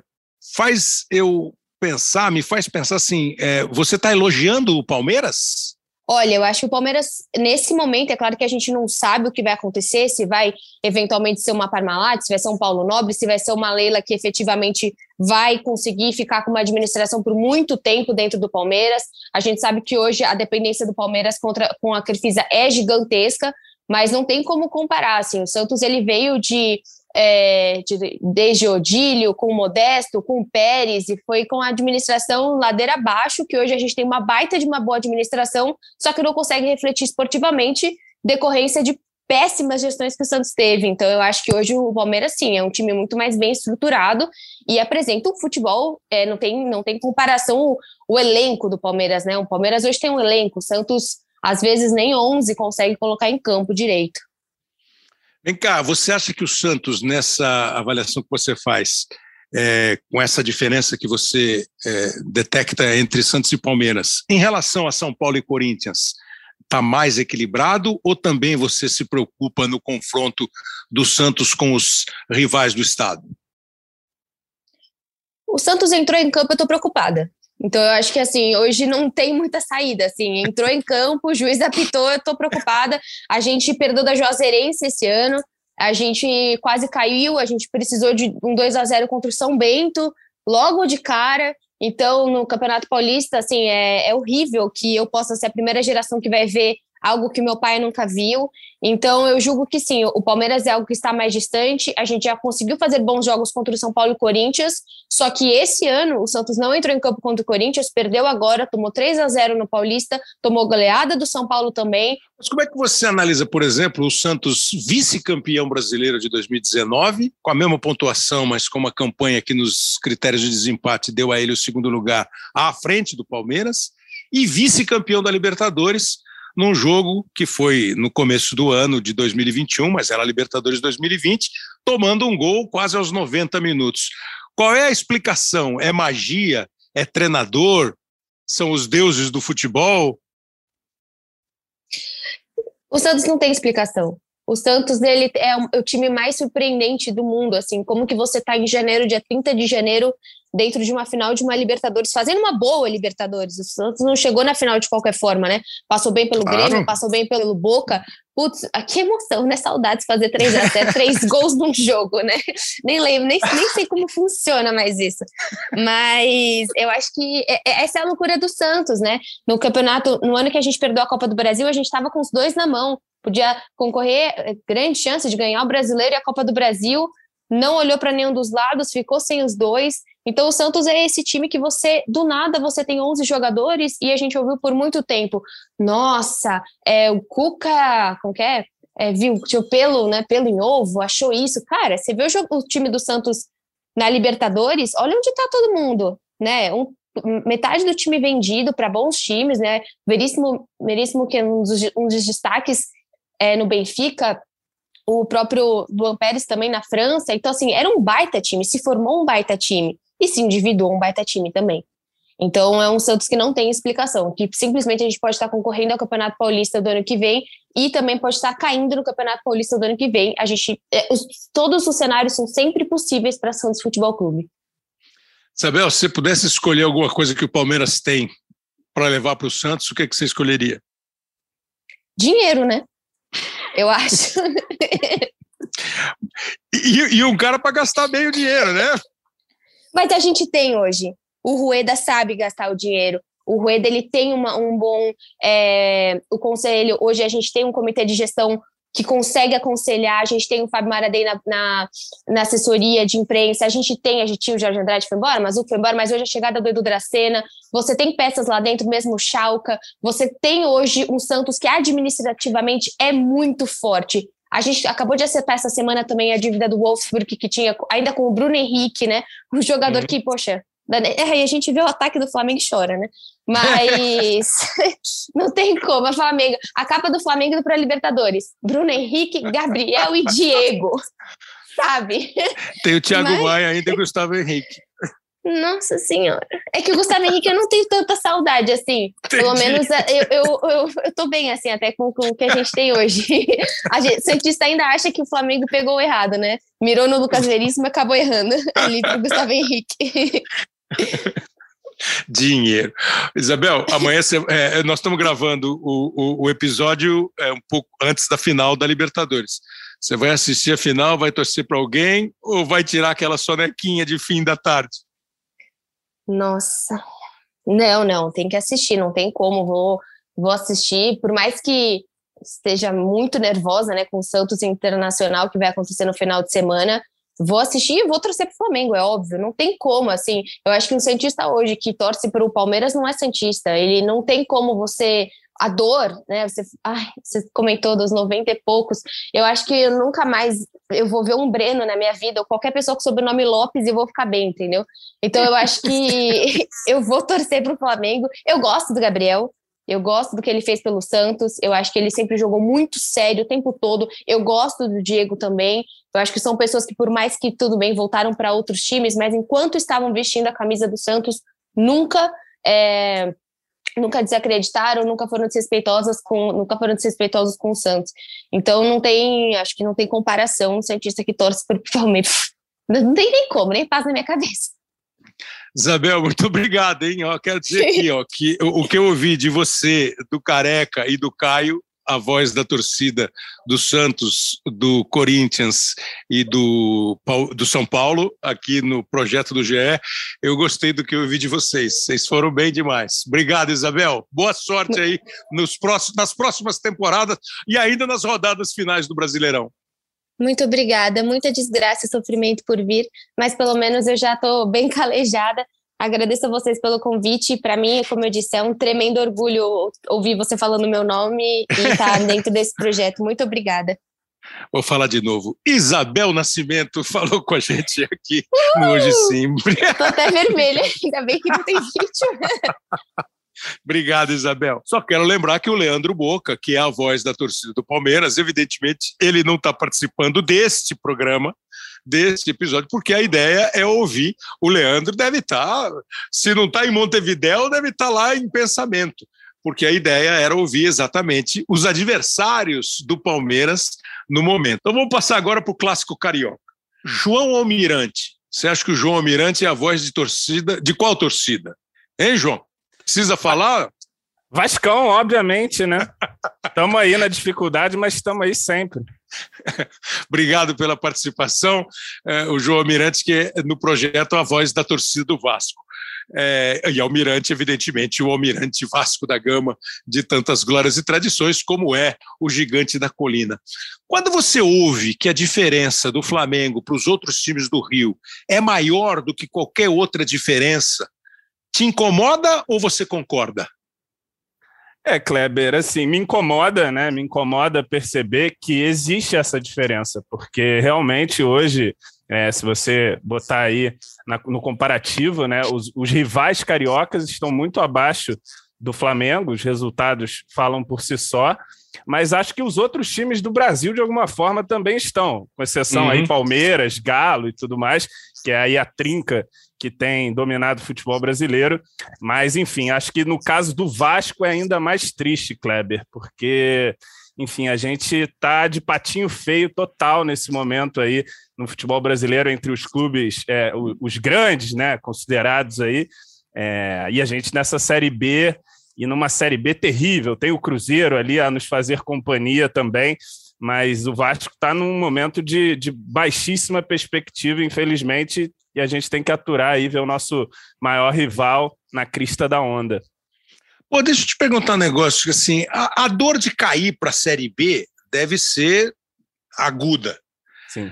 faz eu pensar, me faz pensar assim: é, você está elogiando o Palmeiras? Olha, eu acho que o Palmeiras, nesse momento, é claro que a gente não sabe o que vai acontecer, se vai eventualmente ser uma Parmalat, se vai ser um Paulo Nobre, se vai ser uma Leila que efetivamente vai conseguir ficar com uma administração por muito tempo dentro do Palmeiras. A gente sabe que hoje a dependência do Palmeiras contra, com a Crefisa é gigantesca, mas não tem como comparar. Assim, o Santos ele veio de é, de, desde Odílio, com o Modesto, com o Pérez, e foi com a administração ladeira abaixo, que hoje a gente tem uma baita de uma boa administração, só que não consegue refletir esportivamente, decorrência de péssimas gestões que o Santos teve. Então, eu acho que hoje o Palmeiras, sim, é um time muito mais bem estruturado e apresenta um futebol, é, não, tem, não tem comparação o, o, elenco do Palmeiras, né? O Palmeiras hoje tem um elenco, o Santos, às vezes, nem 11 consegue colocar em campo direito. Vem cá, você acha que o Santos, nessa avaliação que você faz, é, com essa diferença que você é, detecta entre Santos e Palmeiras, em relação a São Paulo e Corinthians, está mais equilibrado ou também você se preocupa no confronto do Santos com os rivais do Estado? O Santos entrou em campo, eu estou preocupada. Então eu acho que assim, hoje não tem muita saída, assim, entrou em campo, o juiz apitou, eu tô preocupada. A gente perdeu da Juazeirense esse ano, a gente quase caiu, a gente precisou de um 2 a 0 contra o São Bento, logo de cara. Então, no Campeonato Paulista, assim, é, é horrível que eu possa ser a primeira geração que vai ver algo que meu pai nunca viu. Então, eu julgo que sim, o Palmeiras é algo que está mais distante. A gente já conseguiu fazer bons jogos contra o São Paulo e Corinthians, só que esse ano o Santos não entrou em campo contra o Corinthians, perdeu agora, tomou 3 a 0 no Paulista, tomou goleada do São Paulo também. Mas como é que você analisa, por exemplo, o Santos vice-campeão brasileiro de 2019, com a mesma pontuação, mas com uma campanha que nos critérios de desempate deu a ele o segundo lugar à frente do Palmeiras, e vice-campeão da Libertadores, num jogo que foi no começo do ano de 2021, mas era Libertadores 2020, tomando um gol quase aos 90 minutos. Qual é a explicação? É magia? É treinador? São os deuses do futebol? O Santos não tem explicação. O Santos ele é o time mais surpreendente do mundo, assim, como que você está em janeiro, dia 30 de janeiro, dentro de uma final de uma Libertadores, fazendo uma boa Libertadores. O Santos não chegou na final de qualquer forma, né? Passou bem pelo claro. Grêmio, passou bem pelo Boca. Putz, que emoção, né? Saudades fazer três, até três gols num jogo, né? Nem lembro, nem, nem sei como funciona mais isso. Mas eu acho que é, é, essa é a loucura do Santos, né? No campeonato, no ano que a gente perdeu a Copa do Brasil, a gente estava com os dois na mão podia concorrer, eh, grande chance de ganhar o Brasileiro e a Copa do Brasil, não olhou para nenhum dos lados, ficou sem os dois. Então o Santos é esse time que você, do nada, você tem 11 jogadores e a gente ouviu por muito tempo, nossa, é, o Cuca, como que é? é viu, tinha pelo, né, pelo em ovo, achou isso. Cara, você vê o, o time do Santos na Libertadores, olha onde está todo mundo, né? Um, metade do time vendido para bons times, né? Veríssimo, Veríssimo que é um dos, um dos destaques é, no Benfica, o próprio Luan Pérez também na França. Então, assim, era um baita time, se formou um baita time e se individuou um baita time também. Então, é um Santos que não tem explicação, que simplesmente a gente pode estar concorrendo ao Campeonato Paulista do ano que vem e também pode estar caindo no Campeonato Paulista do ano que vem. A gente, é, os, todos os cenários são sempre possíveis para Santos Futebol Clube. Isabel, se você pudesse escolher alguma coisa que o Palmeiras tem para levar para o Santos, o que, é que você escolheria? Dinheiro, né? Eu acho. e, e, um cara para gastar bem o dinheiro, né? Mas a gente tem hoje. O Rueda sabe gastar o dinheiro. O Rueda ele tem uma, um bom. É, o conselho. Hoje a gente tem um comitê de gestão que consegue aconselhar. A gente tem o Fábio Maradei na, na, na, assessoria de imprensa, a gente tem, a gente tinha o Jorge Andrade foi embora, mas o foi embora, mas hoje a chegada do Edu Dracena, você tem peças lá dentro, mesmo o Schalke, você tem hoje um Santos que administrativamente é muito forte. A gente acabou de acertar essa semana também a dívida do Wolfsburg, que tinha ainda com o Bruno Henrique, né? Um jogador uhum. que, poxa, é, a gente vê o ataque do Flamengo e chora, né? Mas não tem como. A Flamengo, a capa do Flamengo para Libertadores: Bruno Henrique, Gabriel e Diego. Sabe? Tem o Thiago Mas... Maia ainda e o Gustavo Henrique. Nossa Senhora. É que o Gustavo Henrique eu não tenho tanta saudade, assim. Entendi. Pelo menos é, eu, eu, eu, eu tô bem, assim, até com, com o que a gente tem hoje. A gente, o cientista ainda acha que o Flamengo pegou errado, né? Mirou no Lucas Veríssimo e acabou errando ali pro Gustavo Henrique. Dinheiro. Isabel, amanhã cê, é, nós estamos gravando o, o, o episódio é, um pouco antes da final da Libertadores. Você vai assistir a final, vai torcer para alguém ou vai tirar aquela sonequinha de fim da tarde? Nossa, não, não, tem que assistir, não tem como, vou, vou assistir, por mais que esteja muito nervosa, né, com o Santos Internacional que vai acontecer no final de semana, Vou assistir e vou torcer pro Flamengo, é óbvio. Não tem como, assim. Eu acho que um Santista hoje que torce para o Palmeiras não é Santista. Ele não tem como você. A dor, né? Você, ai, você comentou dos 90 e poucos. Eu acho que eu nunca mais eu vou ver um Breno na minha vida, ou qualquer pessoa com sobrenome Lopes e vou ficar bem, entendeu? Então eu acho que eu vou torcer pro Flamengo. Eu gosto do Gabriel, eu gosto do que ele fez pelo Santos. Eu acho que ele sempre jogou muito sério o tempo todo. Eu gosto do Diego também. Eu acho que são pessoas que, por mais que tudo bem, voltaram para outros times, mas enquanto estavam vestindo a camisa do Santos, nunca. É, nunca desacreditaram, nunca foram desrespeitosas com, nunca foram desrespeitosos com o Santos. Então não tem, acho que não tem comparação um cientista que torce por Palmeiras. Não tem nem como, nem passa na minha cabeça. Isabel, muito obrigado, hein? Quero dizer aqui, ó, que o, o, que eu ouvi de você, do Careca e do Caio a voz da torcida do Santos, do Corinthians e do, do São Paulo aqui no projeto do GE. Eu gostei do que eu vi de vocês. Vocês foram bem demais. Obrigado, Isabel. Boa sorte aí nos próximos, nas próximas temporadas e ainda nas rodadas finais do Brasileirão. Muito obrigada, muita desgraça e sofrimento por vir, mas pelo menos eu já estou bem calejada. Agradeço a vocês pelo convite. Para mim, como eu disse, é um tremendo orgulho ouvir você falando meu nome e estar tá dentro desse projeto. Muito obrigada. Vou falar de novo. Isabel Nascimento falou com a gente aqui no Hoje Sim. Estou até vermelha, ainda bem que não tem vídeo. Obrigado, Isabel. Só quero lembrar que o Leandro Boca, que é a voz da torcida do Palmeiras, evidentemente ele não está participando deste programa, deste episódio, porque a ideia é ouvir. O Leandro deve estar, tá, se não está em Montevidéu, deve estar tá lá em pensamento, porque a ideia era ouvir exatamente os adversários do Palmeiras no momento. Então vamos passar agora para o clássico carioca. João Almirante. Você acha que o João Almirante é a voz de torcida? De qual torcida? Hein, João? Precisa falar? Vascão, obviamente, né? Estamos aí na dificuldade, mas estamos aí sempre. Obrigado pela participação. É, o João Almirante, que é no projeto A Voz da Torcida do Vasco. É, e Almirante, evidentemente, o Almirante Vasco da Gama, de tantas glórias e tradições, como é o Gigante da Colina. Quando você ouve que a diferença do Flamengo para os outros times do Rio é maior do que qualquer outra diferença te incomoda ou você concorda? É, Kleber, assim, me incomoda, né? Me incomoda perceber que existe essa diferença, porque realmente hoje, é, se você botar aí na, no comparativo, né, os, os rivais cariocas estão muito abaixo do Flamengo, os resultados falam por si só, mas acho que os outros times do Brasil, de alguma forma, também estão, com exceção uhum. aí Palmeiras, Galo e tudo mais, que é aí a trinca que tem dominado o futebol brasileiro. Mas, enfim, acho que no caso do Vasco é ainda mais triste, Kleber, porque, enfim, a gente está de patinho feio total nesse momento aí no futebol brasileiro entre os clubes, é, os grandes, né, considerados aí, é, e a gente nessa Série B e numa Série B terrível. Tem o Cruzeiro ali a nos fazer companhia também mas o Vasco está num momento de, de, baixíssima perspectiva, infelizmente, e a gente tem que aturar aí, ver o nosso maior rival na crista da onda. Pô, deixa eu te perguntar um negócio, assim, a, a dor de cair para a Série B deve ser aguda. Sim.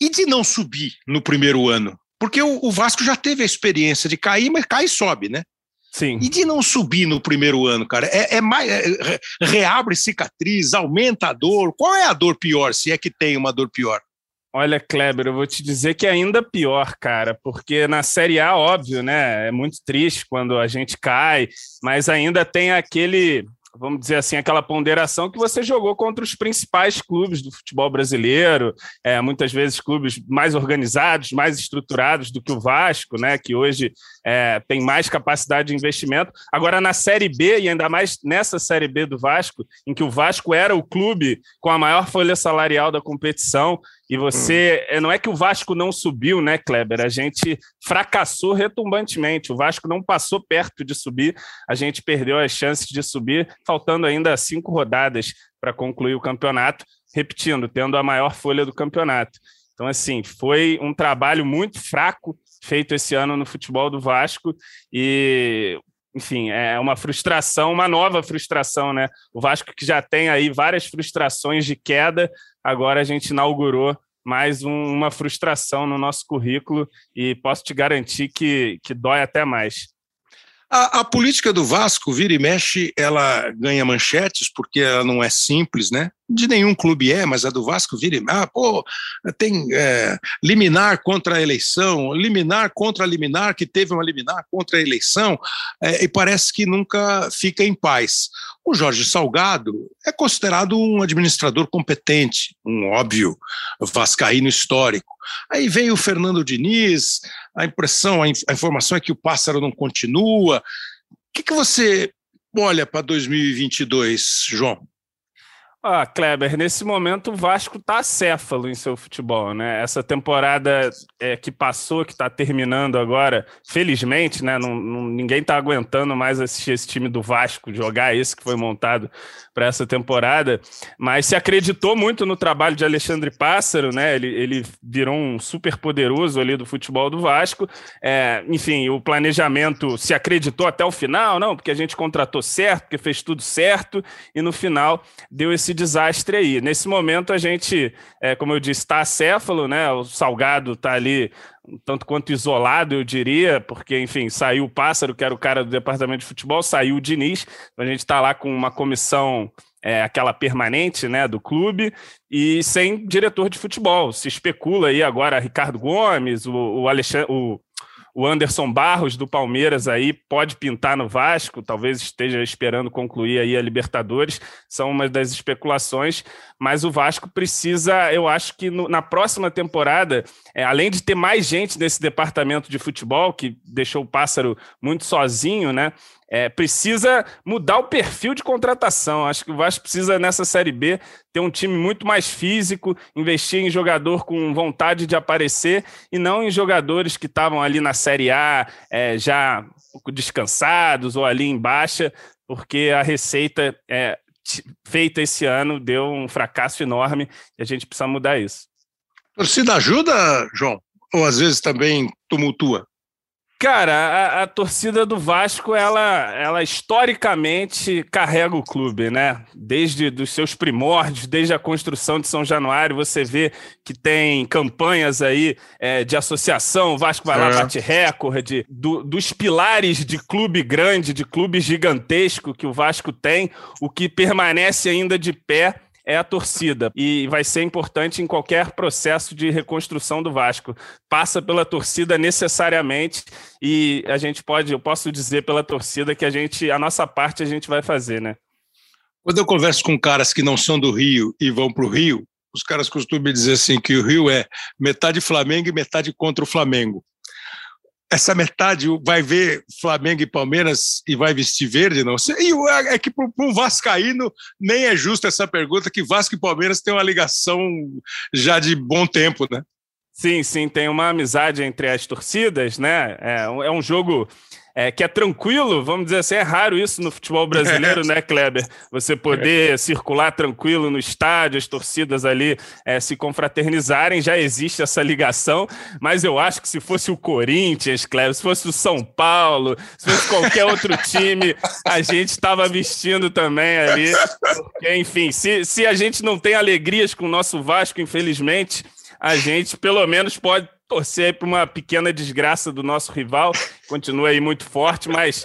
E de não subir no primeiro ano? Porque o, o Vasco já teve a experiência de cair, mas cai e sobe, né? Sim. E de não subir no primeiro ano, cara? É, é mais. É, reabre cicatriz, aumenta a dor. Qual é a dor pior, se é que tem uma dor pior? Olha, Kleber, eu vou te dizer que é ainda pior, cara, porque na Série A, óbvio, né? É muito triste quando a gente cai, mas ainda tem aquele vamos dizer assim, aquela ponderação que você jogou contra os principais clubes do futebol brasileiro, é, muitas vezes clubes mais organizados, mais estruturados do que o Vasco, né, que hoje é, tem mais capacidade de investimento. Agora, na Série B, e ainda mais nessa Série B do Vasco, em que o Vasco era o clube com a maior folha salarial da competição, e você. Hum. Não é que o Vasco não subiu, né, Kleber? A gente fracassou retumbantemente. O Vasco não passou perto de subir. A gente perdeu as chances de subir, faltando ainda cinco rodadas para concluir o campeonato. Repetindo, tendo a maior folha do campeonato. Então, assim, foi um trabalho muito fraco feito esse ano no futebol do Vasco e enfim, é uma frustração, uma nova frustração, né? O Vasco que já tem aí várias frustrações de queda, agora a gente inaugurou mais um, uma frustração no nosso currículo e posso te garantir que, que dói até mais. A, a, política do Vasco, vira e mexe, ela ganha manchetes porque ela não é simples, né? De nenhum clube é, mas a do Vasco vira e. Ah, pô, tem é, liminar contra a eleição, liminar contra a liminar, que teve uma liminar contra a eleição, é, e parece que nunca fica em paz. O Jorge Salgado é considerado um administrador competente, um óbvio vascaíno histórico. Aí veio o Fernando Diniz, a impressão, a, informação é que o pássaro não continua. O que, que você olha para 2022, João? Ah, Kleber, nesse momento o Vasco está acéfalo em seu futebol, né? Essa temporada é, que passou, que está terminando agora, felizmente, né? Não, não ninguém está aguentando mais assistir esse time do Vasco jogar esse que foi montado para essa temporada, mas se acreditou muito no trabalho de Alexandre Pássaro, né? Ele, ele virou um super poderoso ali do futebol do Vasco. É, enfim, o planejamento se acreditou até o final, não, porque a gente contratou certo, porque fez tudo certo, e no final deu esse desastre aí. Nesse momento, a gente, é, como eu disse, está acéfalo, né? O Salgado está ali tanto quanto isolado, eu diria, porque, enfim, saiu o Pássaro, que era o cara do departamento de futebol, saiu o Diniz, a gente está lá com uma comissão, é, aquela permanente, né, do clube, e sem diretor de futebol. Se especula aí agora Ricardo Gomes, o, o Alexandre, o o Anderson Barros do Palmeiras aí pode pintar no Vasco, talvez esteja esperando concluir aí a Libertadores, são uma das especulações, mas o Vasco precisa, eu acho que no, na próxima temporada, é, além de ter mais gente nesse departamento de futebol, que deixou o Pássaro muito sozinho, né? É, precisa mudar o perfil de contratação. Acho que o Vasco precisa, nessa Série B, ter um time muito mais físico, investir em jogador com vontade de aparecer e não em jogadores que estavam ali na Série A é, já um descansados ou ali em baixa, porque a receita é, feita esse ano deu um fracasso enorme e a gente precisa mudar isso. Torcida ajuda, João? Ou às vezes também tumultua? Cara, a, a, torcida do Vasco, ela, ela historicamente carrega o clube, né? Desde os seus primórdios, desde a construção de São Januário, você vê que tem campanhas aí é, de associação, o Vasco vai lá, é. bate recorde, do, dos pilares de clube grande, de clube gigantesco que o Vasco tem, o que permanece ainda de pé é a torcida e vai ser importante em qualquer processo de reconstrução do Vasco. Passa pela torcida necessariamente e a gente pode, eu posso dizer pela torcida que a gente, a nossa parte a gente vai fazer, né? Quando eu converso com caras que não são do Rio e vão para o Rio, os caras costumam dizer assim que o Rio é metade Flamengo e metade contra o Flamengo essa metade vai ver Flamengo e Palmeiras e vai vestir verde, não? E é que para um Vascaíno nem é justa essa pergunta, que Vasco e Palmeiras têm uma ligação já de bom tempo, né? Sim, sim, tem uma amizade entre as torcidas, né? É, é um jogo é, que é tranquilo, vamos dizer assim, é raro isso no futebol brasileiro, né, Kleber? Você poder circular tranquilo no estádio, as torcidas ali é, se confraternizarem, já existe essa ligação, mas eu acho que se fosse o Corinthians, Kleber, se fosse o São Paulo, se fosse qualquer outro time, a gente estava vestindo também ali, porque, enfim, se, se a gente não tem alegrias com o nosso Vasco, infelizmente, a gente pelo menos pode torcer para uma pequena desgraça do nosso rival. Continua aí muito forte, mas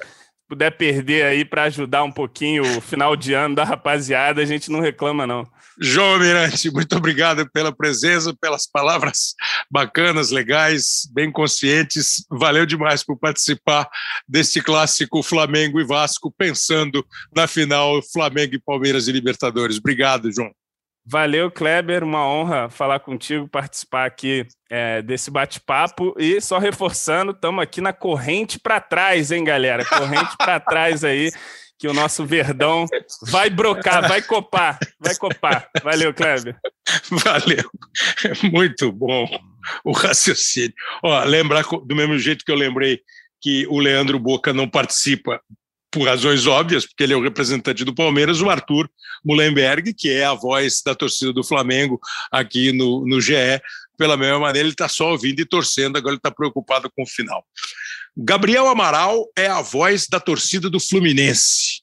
puder perder aí para ajudar um pouquinho o final de ano da rapaziada, a gente não reclama não. João Almirante, muito obrigado pela presença, pelas palavras bacanas, legais, bem conscientes. Valeu demais por participar deste clássico Flamengo e Vasco, pensando na final Flamengo e Palmeiras e Libertadores. Obrigado, João. Valeu, Kleber, uma honra falar contigo, participar aqui é, desse bate-papo. E só reforçando, estamos aqui na corrente para trás, hein, galera? Corrente para trás aí, que o nosso Verdão vai brocar, vai copar, vai copar. Valeu, Kleber. Valeu. Muito bom o raciocínio. Ó, lembrar do mesmo jeito que eu lembrei que o Leandro Boca não participa por razões óbvias, porque ele é o representante do Palmeiras, o Arthur Mullenberg, que é a voz da torcida do Flamengo aqui no, no GE. Pela mesma maneira, ele está só ouvindo e torcendo, agora ele está preocupado com o final. Gabriel Amaral é a voz da torcida do Fluminense.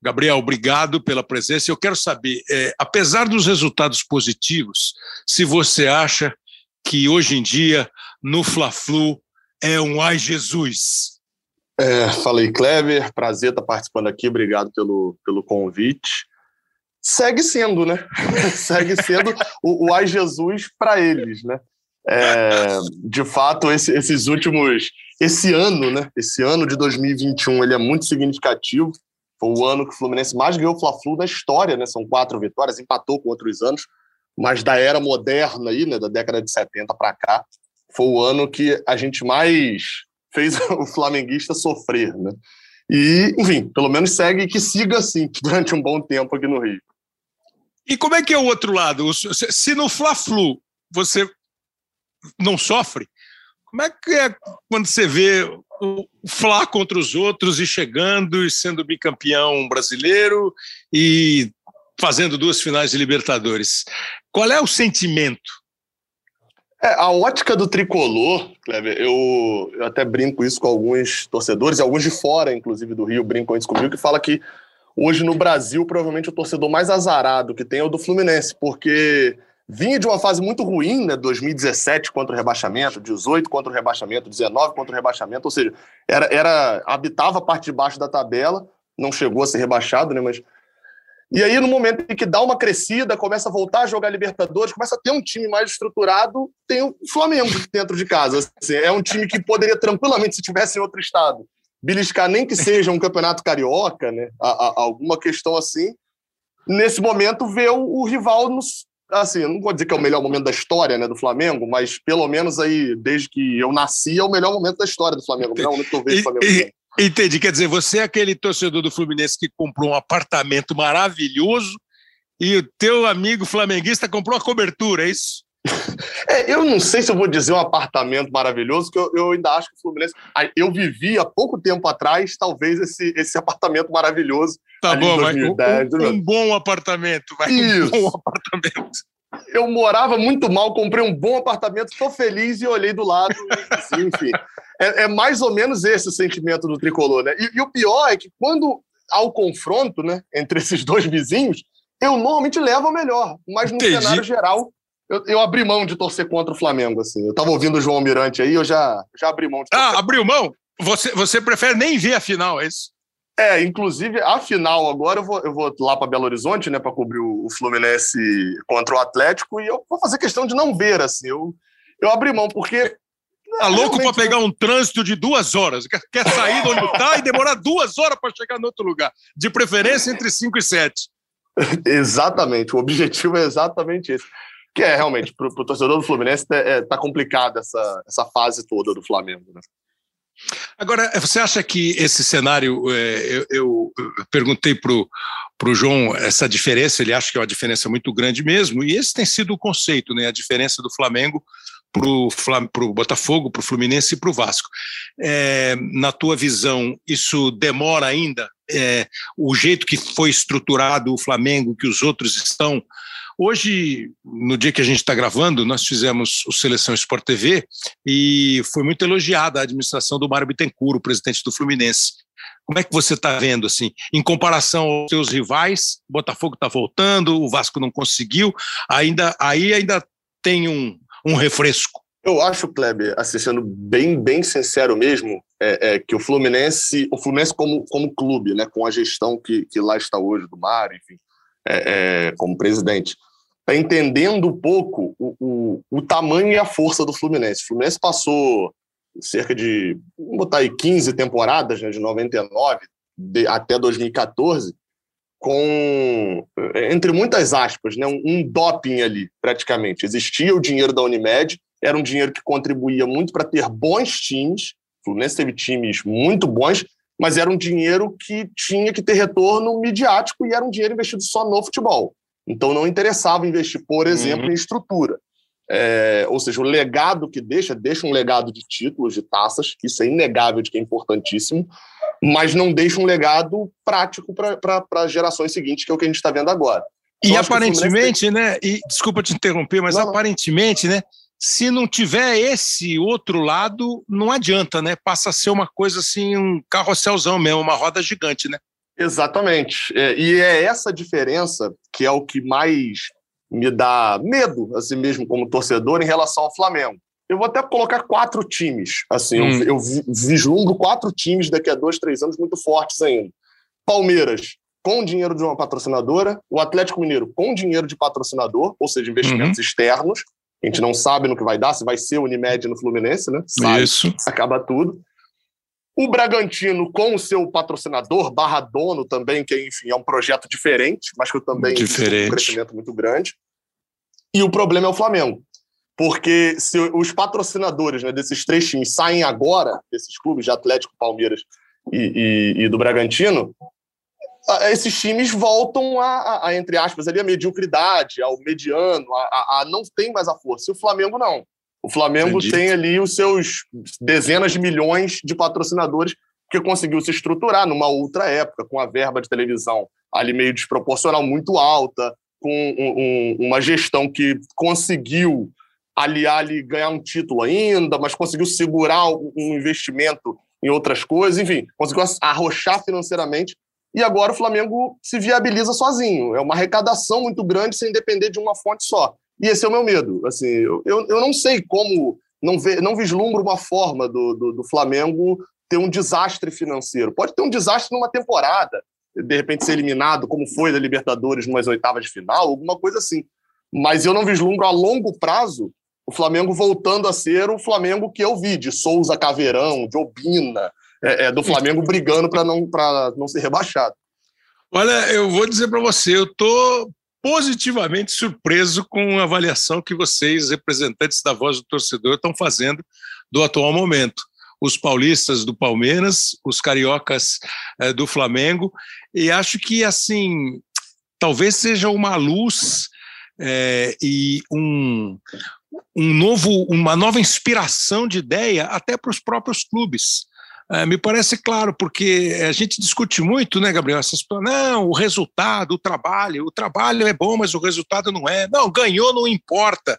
Gabriel, obrigado pela presença. Eu quero saber, é, apesar dos resultados positivos, se você acha que hoje em dia, no Fla-Flu, é um ai Jesus é, falei, Kleber, prazer estar participando aqui, obrigado pelo, pelo convite. Segue sendo, né? Segue sendo o, o Ai Jesus para eles, né? É, de fato, esse, esses últimos. Esse ano, né? Esse ano de 2021 ele é muito significativo. Foi o ano que o Fluminense mais ganhou o Fla-Flu na história, né? São quatro vitórias, empatou com outros anos, mas da era moderna aí, né? Da década de 70 para cá, foi o ano que a gente mais fez o flamenguista sofrer, né? E, enfim, pelo menos segue que siga assim durante um bom tempo aqui no Rio. E como é que é o outro lado? Se no Fla-Flu você não sofre, como é que é quando você vê o Fla contra os outros e chegando e sendo bicampeão brasileiro e fazendo duas finais de Libertadores? Qual é o sentimento? É, a ótica do tricolor, Kleber, eu, eu, até brinco isso com alguns torcedores, e alguns de fora, inclusive do Rio, brincam isso comigo, que fala que hoje no Brasil, provavelmente o torcedor mais azarado que tem é o do Fluminense, porque vinha de uma fase muito ruim, né? 2017 contra o rebaixamento, 18 contra o rebaixamento, 19 contra o rebaixamento, ou seja, era, era habitava a parte de baixo da tabela, não chegou a ser rebaixado, né? Mas e aí, no momento em que dá uma crescida, começa a voltar a jogar Libertadores, começa a ter um time mais estruturado, tem o Flamengo dentro de casa. Assim, é um time que poderia tranquilamente, se tivesse em outro estado, beliscar nem que seja um campeonato carioca, né? A, a, alguma questão assim. Nesse momento, vê o, o rival nos. Assim, não vou dizer que é o melhor momento da história né, do Flamengo, mas pelo menos aí, desde que eu nasci, é o melhor momento da história do Flamengo. O melhor momento que eu vejo o Flamengo. Entendi. Quer dizer, você é aquele torcedor do Fluminense que comprou um apartamento maravilhoso e o teu amigo flamenguista comprou a cobertura, é isso? É, eu não sei se eu vou dizer um apartamento maravilhoso, que eu, eu, ainda acho que o Fluminense. Eu vivi há pouco tempo atrás, talvez, esse, esse apartamento maravilhoso. Tá bom, 2010, um, um, bom apartamento, vai. Isso. Um bom apartamento eu morava muito mal, comprei um bom apartamento, estou feliz e olhei do lado. Assim, enfim, é, é, mais ou menos esse o sentimento do tricolor, né? E, e, o pior é que quando há o confronto, né, entre esses dois vizinhos, eu normalmente levo a melhor, mas no Entendi. cenário geral eu, eu, abri mão de torcer contra o Flamengo, assim. Eu estava ouvindo o João Mirante aí, eu já, já abri mão. Ah, abriu mão? Você, você prefere nem ver a final, é isso? É, inclusive, a final agora eu vou, eu vou lá para Belo Horizonte, né, para cobrir o, o, Fluminense contra o Atlético, e eu vou fazer questão de não ver, assim. Eu, eu abri mão, porque. Tá louco para pegar um trânsito de duas horas. Quer, quer sair de onde está e demorar duas horas para chegar em outro lugar. De preferência entre cinco e sete. exatamente, o objetivo é exatamente esse. Que é realmente, para o torcedor do Fluminense, é, tá complicada essa, essa fase toda do Flamengo, né? Agora, você acha que esse cenário, é, eu, eu, perguntei para o João essa diferença, ele acha que é uma diferença muito grande mesmo, e esse tem sido o conceito, né, a diferença do Flamengo para o Botafogo, para o Fluminense e para o Vasco. É, na tua visão, isso demora ainda? É, o jeito que foi estruturado o Flamengo, que os outros estão, Hoje, no dia que a gente está gravando, nós fizemos o Seleção Sport TV e foi muito elogiada a administração do Mário Bittencourt, o presidente do Fluminense. Como é que você está vendo, assim, em comparação aos seus rivais? O Botafogo está voltando, o Vasco não conseguiu, ainda aí ainda tem um, um refresco. Eu acho, Kleber, assim, sendo bem, bem sincero mesmo, é, é, que o Fluminense, o Fluminense como, como clube, né, com a gestão que, que lá está hoje do Mário, enfim, é, é como presidente, está entendendo um pouco o, o, o, tamanho e a força do Fluminense. O Fluminense passou cerca de, vamos botar aí, 15 temporadas, né, de 99 de, até 2014, com, entre muitas aspas, né, um, um doping ali, praticamente. Existia o dinheiro da Unimed, era um dinheiro que contribuía muito para ter bons times. O Fluminense teve times muito bons, mas era um dinheiro que tinha que ter retorno midiático e era um dinheiro investido só no futebol. Então não interessava investir, por exemplo, uhum. em estrutura. É, ou seja, o legado que deixa, deixa um legado de títulos, de taças, isso é inegável de que é importantíssimo, mas não deixa um legado prático para gerações seguintes, que é o que a gente está vendo agora. E aparentemente, tem... né? E desculpa te interromper, mas não, aparentemente, não. né? Se não tiver esse outro lado, não adianta, né? Passa a ser uma coisa assim, um carrosselzão mesmo, uma roda gigante, né? Exatamente. É, e é essa diferença que é o que mais me dá medo, assim mesmo, como torcedor, em relação ao Flamengo. Eu vou até colocar quatro times. Assim, hum. eu, eu vislumbro quatro times daqui a dois, três anos muito fortes ainda. Palmeiras, com dinheiro de uma patrocinadora. O Atlético Mineiro, com dinheiro de patrocinador, ou seja, investimentos uhum. externos. A gente não sabe no que vai dar, se vai ser o Unimed no Fluminense, né? Sai, Isso. Acaba tudo. O Bragantino com o seu patrocinador, barra dono também, que enfim, é um projeto diferente, mas que também tem um crescimento muito grande. E o problema é o Flamengo. Porque se os patrocinadores né, desses três times saem agora, desses clubes de Atlético, Palmeiras e, e, e do Bragantino, esses times voltam a, a, a, entre aspas, ali a mediocridade, ao mediano, a, a, não tem mais a força. E o Flamengo não. O Flamengo Entendi. tem ali os seus dezenas de milhões de patrocinadores que conseguiu se estruturar numa outra época, com a verba de televisão ali meio desproporcional, muito alta, com um, um, uma gestão que conseguiu aliar ali, ganhar um título ainda, mas conseguiu segurar um investimento em outras coisas, enfim, conseguiu arrochar financeiramente. E agora o Flamengo se viabiliza sozinho. É uma arrecadação muito grande sem depender de uma fonte só. E esse é o meu medo. Assim, eu, eu não sei como, não, ve, não vislumbro uma forma do, do, do Flamengo ter um desastre financeiro. Pode ter um desastre numa temporada, de repente ser eliminado, como foi da Libertadores numas oitavas de final, alguma coisa assim. Mas eu não vislumbro a longo prazo o Flamengo voltando a ser o Flamengo que eu vi, de Souza Caveirão, de Obina, é, é, do Flamengo brigando para não, não ser rebaixado. Olha, eu vou dizer para você, eu estou positivamente surpreso com a avaliação que vocês, representantes da voz do torcedor, estão fazendo do atual momento. Os paulistas do Palmeiras, os cariocas é, do Flamengo, e acho que, assim, talvez seja uma luz é, e um, um novo, uma nova inspiração de ideia até para os próprios clubes. É, me parece claro, porque a gente discute muito, né, Gabriel? Essas, não, o resultado, o trabalho, o trabalho é bom, mas o resultado não é. Não, ganhou, não importa.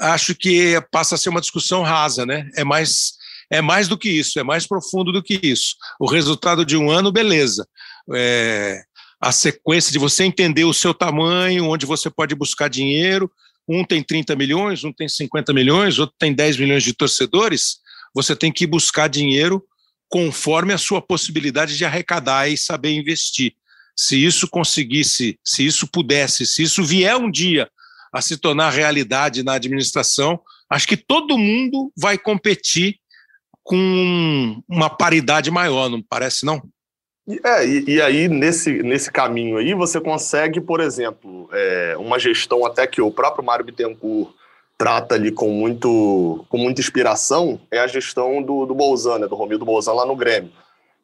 Acho que passa a ser uma discussão rasa, né? É mais, é mais do que isso, é mais profundo do que isso. O resultado de um ano, beleza. É, a sequência de você entender o seu tamanho, onde você pode buscar dinheiro, um tem 30 milhões, um tem 50 milhões, outro tem 10 milhões de torcedores, você tem que buscar dinheiro conforme a sua possibilidade de arrecadar e saber investir. Se isso conseguisse, se isso pudesse, se isso vier um dia a se tornar realidade na administração, acho que todo mundo vai competir com uma paridade maior, não parece não? É, e, e, aí, nesse, nesse caminho aí, você consegue, por exemplo, é, uma gestão até que o próprio Mário Bittencourt trata ali com, muito, com muita inspiração, é a gestão do, do Bolzan, né, do Romildo Bolzan lá no Grêmio.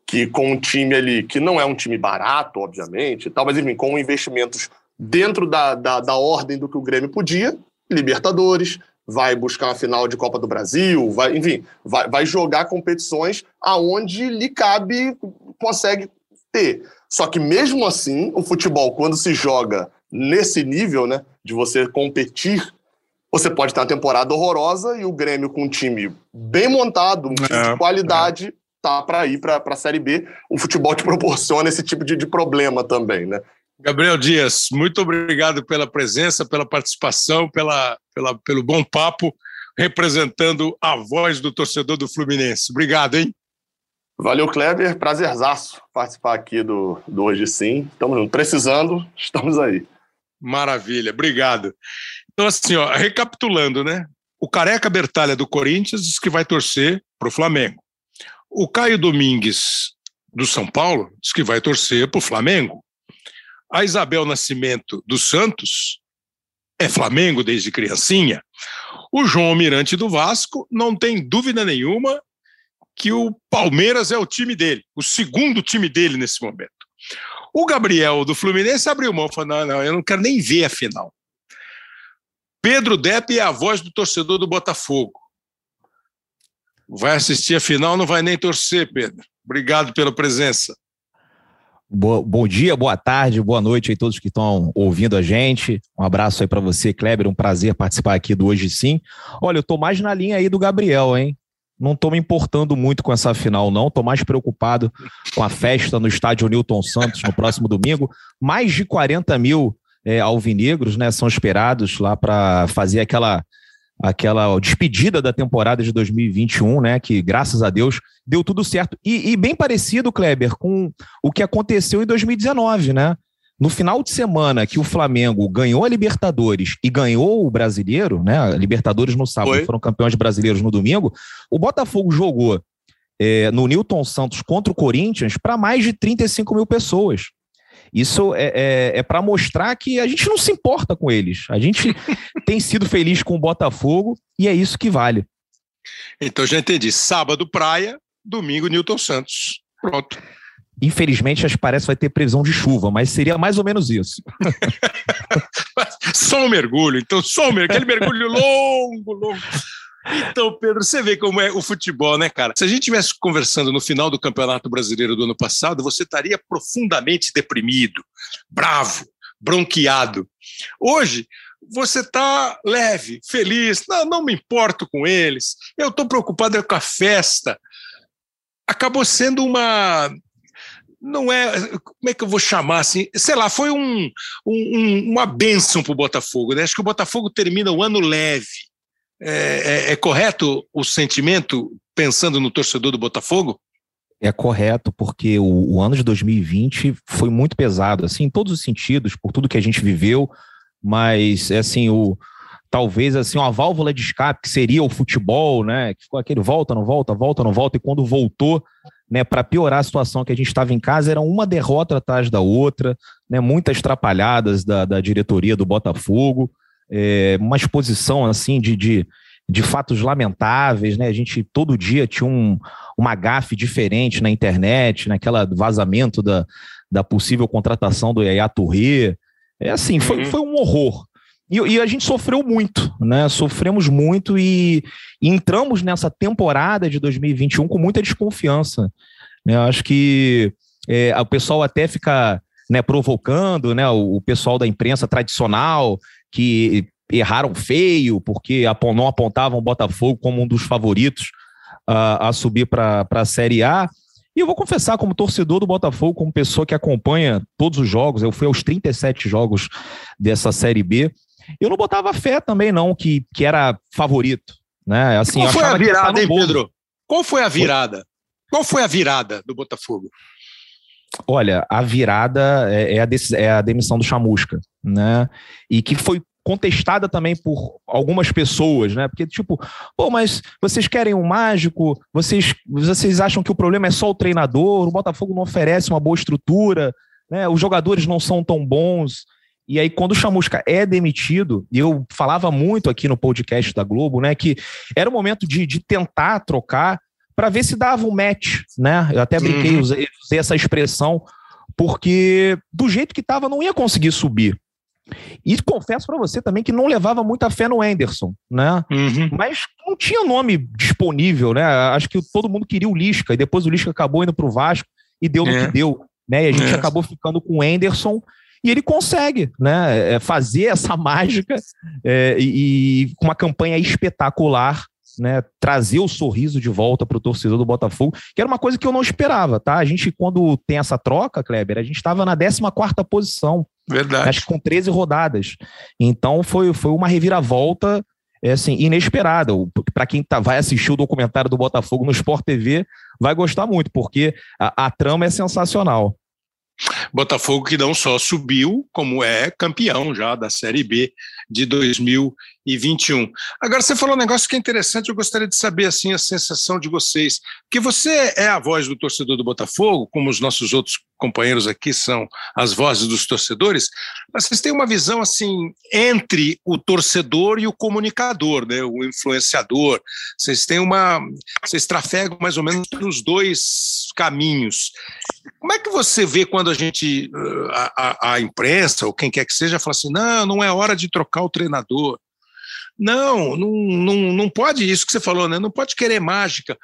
Que com um time ali, que não é um time barato, obviamente, tal, mas enfim, com investimentos dentro da, da, da ordem do que o Grêmio podia, Libertadores, vai buscar uma final de Copa do Brasil, vai, enfim, vai, vai jogar competições aonde lhe cabe, consegue ter. Só que mesmo assim, o futebol, quando se joga nesse nível, né, de você competir, você pode ter uma temporada horrorosa e o Grêmio com um time bem montado, um time é, de qualidade, é. tá para ir para a Série B. O futebol te proporciona esse tipo de, de problema também, né? Gabriel Dias, muito obrigado pela presença, pela participação, pela, pela, pelo bom papo, representando a voz do torcedor do Fluminense. Obrigado, hein? Valeu, Kleber. Prazerzaço participar aqui do, do Hoje Sim. Estamos precisando, estamos aí. Maravilha, obrigado. Então, assim, ó, recapitulando, né? O Careca Bertalha do Corinthians diz que vai torcer para o Flamengo. O Caio Domingues do São Paulo diz que vai torcer para o Flamengo. A Isabel Nascimento dos Santos é Flamengo desde criancinha. O João Almirante do Vasco não tem dúvida nenhuma que o Palmeiras é o time dele, o segundo time dele nesse momento. O Gabriel do Fluminense abriu mão falou: não, não, eu não quero nem ver a final. Pedro Depp é a voz do torcedor do Botafogo. Vai assistir a final, não vai nem torcer, Pedro. Obrigado pela presença. Boa, bom dia, boa tarde, boa noite aí todos que estão ouvindo a gente. Um abraço aí para você, Kleber. Um prazer participar aqui do Hoje Sim. Olha, eu tô mais na linha aí do Gabriel, hein? Não tô me importando muito com essa final, não. Tô mais preocupado com a festa no estádio Newton Santos no próximo domingo. Mais de 40 mil é, alvinegros, né, são esperados lá para fazer aquela aquela despedida da temporada de 2021, né? Que graças a Deus deu tudo certo. E, e, bem parecido, Kleber, com o que aconteceu em 2019, né? No final de semana que o Flamengo ganhou a Libertadores e ganhou o brasileiro, né? Libertadores no sábado Foi. foram campeões brasileiros no domingo. O Botafogo jogou é, no Newton Santos contra o Corinthians para mais de 35 mil pessoas. Isso é, é, é para mostrar que a gente não se importa com eles. A gente tem sido feliz com o Botafogo e é isso que vale. Então já entendi. Sábado, praia, domingo, Newton Santos. Pronto. Infelizmente, acho que parece que vai ter previsão de chuva, mas seria mais ou menos isso. só um mergulho, então só um mergulho, aquele mergulho longo, longo. Então, Pedro, você vê como é o futebol, né, cara? Se a gente estivesse conversando no final do Campeonato Brasileiro do ano passado, você estaria profundamente deprimido, bravo, bronqueado. Hoje, você está leve, feliz, não, não me importo com eles, eu estou preocupado com a festa. Acabou sendo uma. Não é. Como é que eu vou chamar assim? Sei lá, foi um, um uma benção para o Botafogo. Né? Acho que o Botafogo termina o ano leve. É, é, é correto o sentimento pensando no torcedor do Botafogo? É correto, porque o, o, ano de 2020 foi muito pesado, assim, em todos os sentidos, por tudo que a gente viveu, mas, assim, o, talvez, assim, uma válvula de escape, que seria o futebol, né, que ficou aquele volta, não volta, volta, não volta, e quando voltou, né, para piorar a situação que a gente estava em casa, era uma derrota atrás da outra, né, muitas atrapalhadas da, da diretoria do Botafogo, é, uma exposição, assim, de, de de fatos lamentáveis, né? A gente todo dia tinha um, uma gafe diferente na internet, naquela vazamento da, da possível contratação do Yaya Touré. É assim, foi, uhum. foi um horror. E, e, a gente sofreu muito, né? Sofremos muito e, e, entramos nessa temporada de 2021 com muita desconfiança. Né? Acho que é, o pessoal até fica né, provocando, né? O, o pessoal da imprensa tradicional que erraram feio, porque não apontavam o Botafogo como um dos favoritos uh, a subir para a Série A. E eu vou confessar, como torcedor do Botafogo, como pessoa que acompanha todos os jogos, eu fui aos 37 jogos dessa Série B, eu não botava fé também, não, que, que era favorito. Né? Assim, Qual foi a virada, hein, Pedro? Qual foi a virada? Qual foi a virada do Botafogo? Olha, a virada é, é, a, é a demissão do Chamusca, né? E que foi contestada também por algumas pessoas, né? Porque, tipo, pô, mas vocês querem um mágico? Vocês, vocês acham que o problema é só o treinador? O Botafogo não oferece uma boa estrutura, né? Os jogadores não são tão bons. E aí, quando o Chamusca é demitido, e eu falava muito aqui no podcast da Globo, né? Que era o momento de, de tentar trocar para ver se dava um match, né? Eu até brinquei, uhum. usei, usei essa expressão, porque do jeito que estava não ia conseguir subir. E confesso para você também que não levava muita fé no Anderson, né? Uhum. Mas não tinha nome disponível, né? Acho que todo mundo queria o Lisca, e depois o Lisca acabou indo para o Vasco e deu no é. que deu, né? E a gente é. acabou ficando com o Anderson e ele consegue, né? É, fazer essa mágica é, e, e com uma campanha espetacular né, trazer o sorriso de volta para o torcedor do Botafogo, que era uma coisa que eu não esperava, tá? A gente, quando tem essa troca, Kleber, a gente estava na 14 posição. Verdade. Acho que com 13 rodadas. Então foi, foi uma reviravolta é assim, inesperada. Para quem tá, vai assistir o documentário do Botafogo no Sport TV, vai gostar muito, porque a, a trama é sensacional. Botafogo que não só subiu, como é campeão já da Série B de 2021. Agora, você falou um negócio que é interessante, eu gostaria de saber assim a sensação de vocês, que você é a voz do torcedor do Botafogo, como os nossos outros companheiros aqui são as vozes dos torcedores, mas vocês têm uma visão assim entre o torcedor e o comunicador, né, o influenciador. Vocês têm uma, vocês trafegam mais ou menos nos dois caminhos. Como é que você vê quando a gente, a, a, a imprensa ou quem quer que seja, fala assim, não, não é hora de trocar o treinador. Não, não, não, não pode isso que você falou, né? Não pode querer mágica.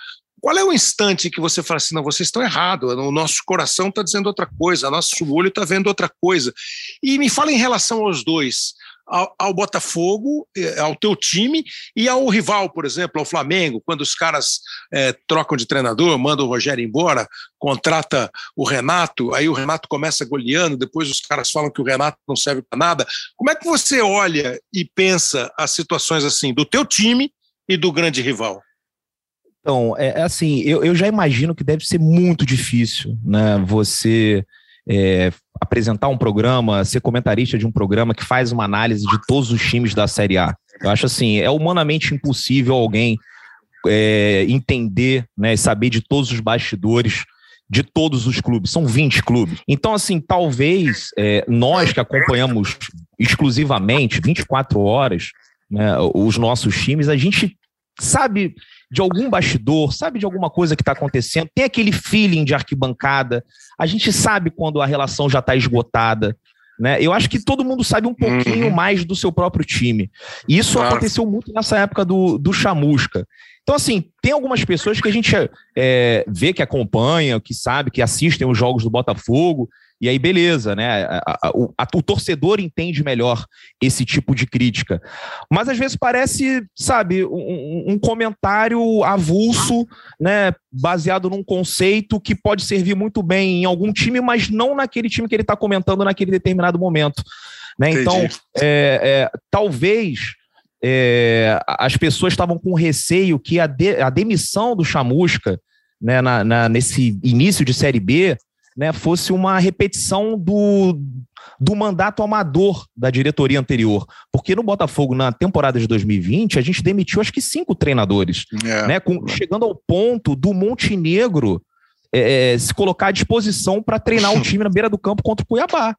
Qual é o instante que você fala assim, não, vocês estão errados, o nosso coração está dizendo outra coisa, nosso olho está vendo outra coisa. E me fala em relação aos dois ao, ao, Botafogo, eh, ao teu time e ao rival, por exemplo, ao Flamengo, quando os caras é, trocam de treinador, mandam o Rogério embora, contrata o Renato, aí o Renato começa goleando, depois os caras falam que o Renato não serve para nada. Como é que você olha e pensa as situações assim do teu time e do grande rival? Então, é, é assim, eu, eu já imagino que deve ser muito difícil, né? Você é, apresentar um programa, ser comentarista de um programa que faz uma análise de todos os times da Série A. Eu acho assim, é humanamente impossível alguém é, entender né, saber de todos os bastidores de todos os clubes. São 20 clubes. Então, assim, talvez é, nós que acompanhamos exclusivamente 24 horas né, os nossos times, a gente sabe de algum bastidor, sabe de alguma coisa que está acontecendo, tem aquele feeling de arquibancada, a gente sabe quando a relação já está esgotada. Né? Eu acho que todo mundo sabe um pouquinho uhum. mais do seu próprio time. E isso aconteceu muito nessa época do, do Chamusca. Então, assim, tem algumas pessoas que a gente é, vê que acompanham, que sabe, que assistem os jogos do Botafogo, e aí, beleza, né? A, a, o, a, o, torcedor entende melhor esse tipo de crítica. Mas às vezes parece, sabe, um, um, comentário avulso, né? Baseado num conceito que pode servir muito bem em algum time, mas não naquele time que ele está comentando naquele determinado momento. Né? Então, é, é, talvez. É, as pessoas estavam com receio que a, de, a demissão do Chamusca né, na, na, nesse início de Série B né, fosse uma repetição do, do mandato amador da diretoria anterior. Porque no Botafogo, na temporada de 2020, a gente demitiu acho que cinco treinadores, é. né, com, chegando ao ponto do Montenegro é, é se colocar à disposição para treinar o time na beira do campo contra o Cuiabá.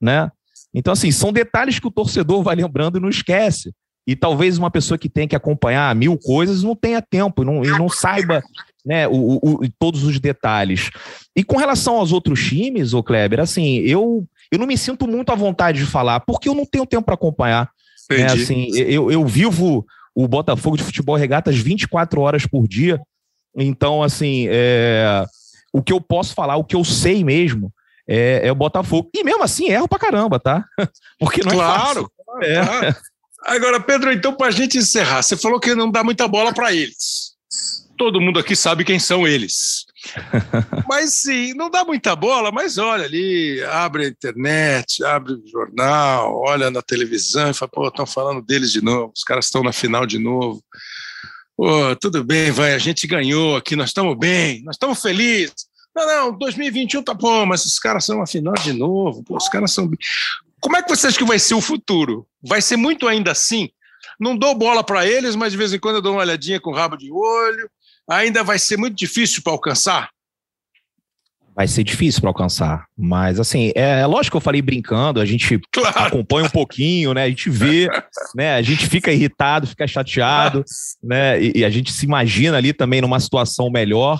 Né? Então, assim, são detalhes que o torcedor vai lembrando e não esquece. E talvez uma pessoa que tem que acompanhar mil coisas não tenha tempo e não, e não saiba né, o, o, todos os detalhes. E com relação aos outros times, o Kleber, assim, eu, eu não me sinto muito à vontade de falar, porque eu não tenho tempo para acompanhar. Né, assim, eu, eu vivo o Botafogo de futebol regatas 24 horas por dia. Então, assim, é, o que eu posso falar, o que eu sei mesmo, é, é, o Botafogo. E mesmo assim, erro pra caramba, tá? Porque não claro, é fácil. Claro, é. Agora, Pedro, então, para a gente encerrar, você falou que não dá muita bola para eles todo mundo aqui sabe quem são eles. mas sim, não dá muita bola, mas olha ali, abre a internet, abre o jornal, olha na televisão e fala, pô, estão falando deles de novo, os caras estão na final de novo. Pô, tudo bem, vai, a gente ganhou aqui, nós estamos bem, nós estamos felizes. Não, não, 2021 tá bom, mas os caras são na final de novo, pô, os caras são. Como é que você acha que vai ser o futuro? Vai ser muito ainda assim? Não dou bola para eles, mas de vez em quando eu dou uma olhadinha com o rabo de olho ainda vai ser muito difícil para alcançar? Vai ser difícil para alcançar, mas assim, é, é, lógico que eu falei brincando, a gente claro. acompanha um pouquinho, né? A gente vê, né? A gente fica irritado, fica chateado, né? E, e a gente se imagina ali também numa situação melhor,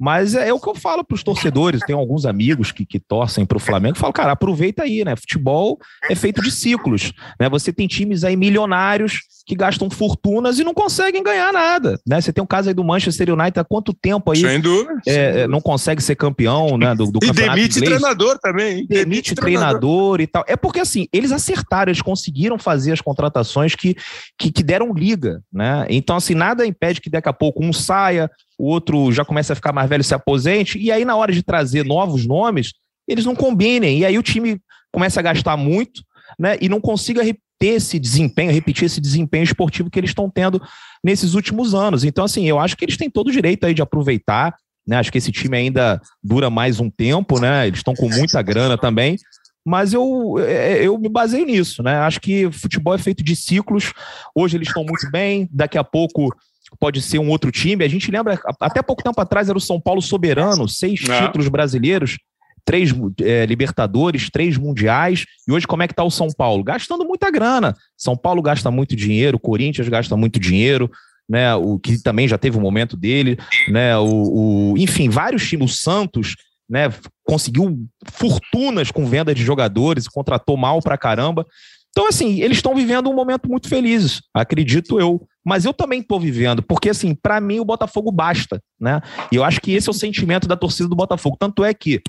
mas é, é, o que eu falo para os torcedores. Tem alguns amigos que, que torcem para o Flamengo. Falo, cara, aproveita aí, né? Futebol é feito de ciclos. Né? Você tem times aí milionários que gastam fortunas e não conseguem ganhar nada. Né? Você tem o um caso aí do Manchester United há quanto tempo aí sem dúvida, é, dúvida. não consegue ser campeão né, do, do e campeonato demite inglês. treinador também. Demite, demite treinador. treinador. e tal. É porque assim, eles acertaram, eles conseguiram fazer as contratações que, que, que deram liga. Né? Então, assim, nada impede que daqui a pouco um saia, o outro já começa a ficar mais velho, se aposente, e aí na hora de trazer novos nomes, eles não combinem, e aí o time começa a gastar muito, né, e não consiga ter esse desempenho, repetir esse desempenho esportivo que eles estão tendo nesses últimos anos. Então, assim, eu acho que eles têm todo o direito aí de aproveitar, né, acho que esse time ainda dura mais um tempo, né, eles estão com muita grana também, mas eu, é, eu me baseio nisso, né? Acho que futebol é feito de ciclos. Hoje eles estão muito bem, daqui a pouco pode ser um outro time. A gente lembra, até pouco tempo atrás era o São Paulo soberano, seis é. títulos brasileiros, três é, Libertadores, três Mundiais. E hoje como é que está o São Paulo? Gastando muita grana. São Paulo gasta muito dinheiro, Corinthians gasta muito dinheiro. Né, o que também já teve um momento dele, né, o, o enfim, vários times, o Santos, né, conseguiu fortunas com venda de jogadores, contratou mal pra caramba. Então, assim, eles estão vivendo um momento muito feliz, acredito eu mas eu também estou vivendo, porque assim, para mim o Botafogo basta, né? E eu acho que esse é o sentimento da torcida do Botafogo. Tanto é que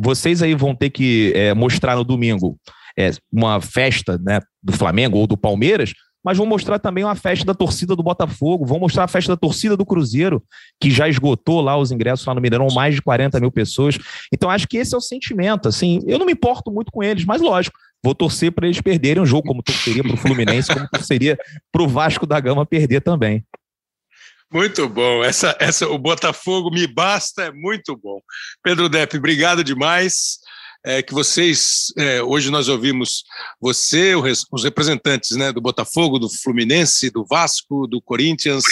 vocês aí vão ter que é, mostrar no domingo é, uma festa né, do Flamengo ou do Palmeiras, mas vão mostrar também uma festa da torcida do Botafogo, vão mostrar a festa da torcida do Cruzeiro, que já esgotou lá os ingressos lá no Mineirão, mais de 40 mil pessoas. Então, acho que esse é o sentimento. Assim, eu não me importo muito com eles, mas lógico, vou torcer para eles perderem o jogo, como torceria para o Fluminense, como torceria para o Vasco da Gama perder também. Muito bom. Essa, essa, o Botafogo me basta, é muito bom. Pedro Depp, obrigado demais. É, que vocês, é, hoje nós ouvimos você, os representantes né, do Botafogo, do Fluminense, do Vasco, do Corinthians,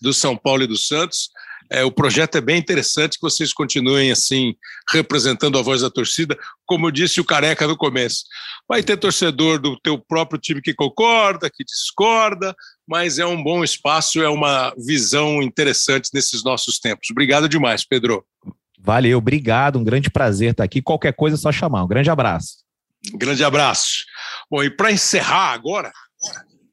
do São Paulo e do Santos. É, o projeto é bem interessante que vocês continuem assim, representando a voz da torcida, como disse o Careca no começo. Vai ter torcedor do teu próprio time que concorda, que discorda, mas é um bom espaço, é uma visão interessante nesses nossos tempos. Obrigado demais, Pedro. Valeu, obrigado, um grande prazer estar aqui. Qualquer coisa é só chamar. Um grande abraço. Um grande abraço. Bom, e para encerrar agora,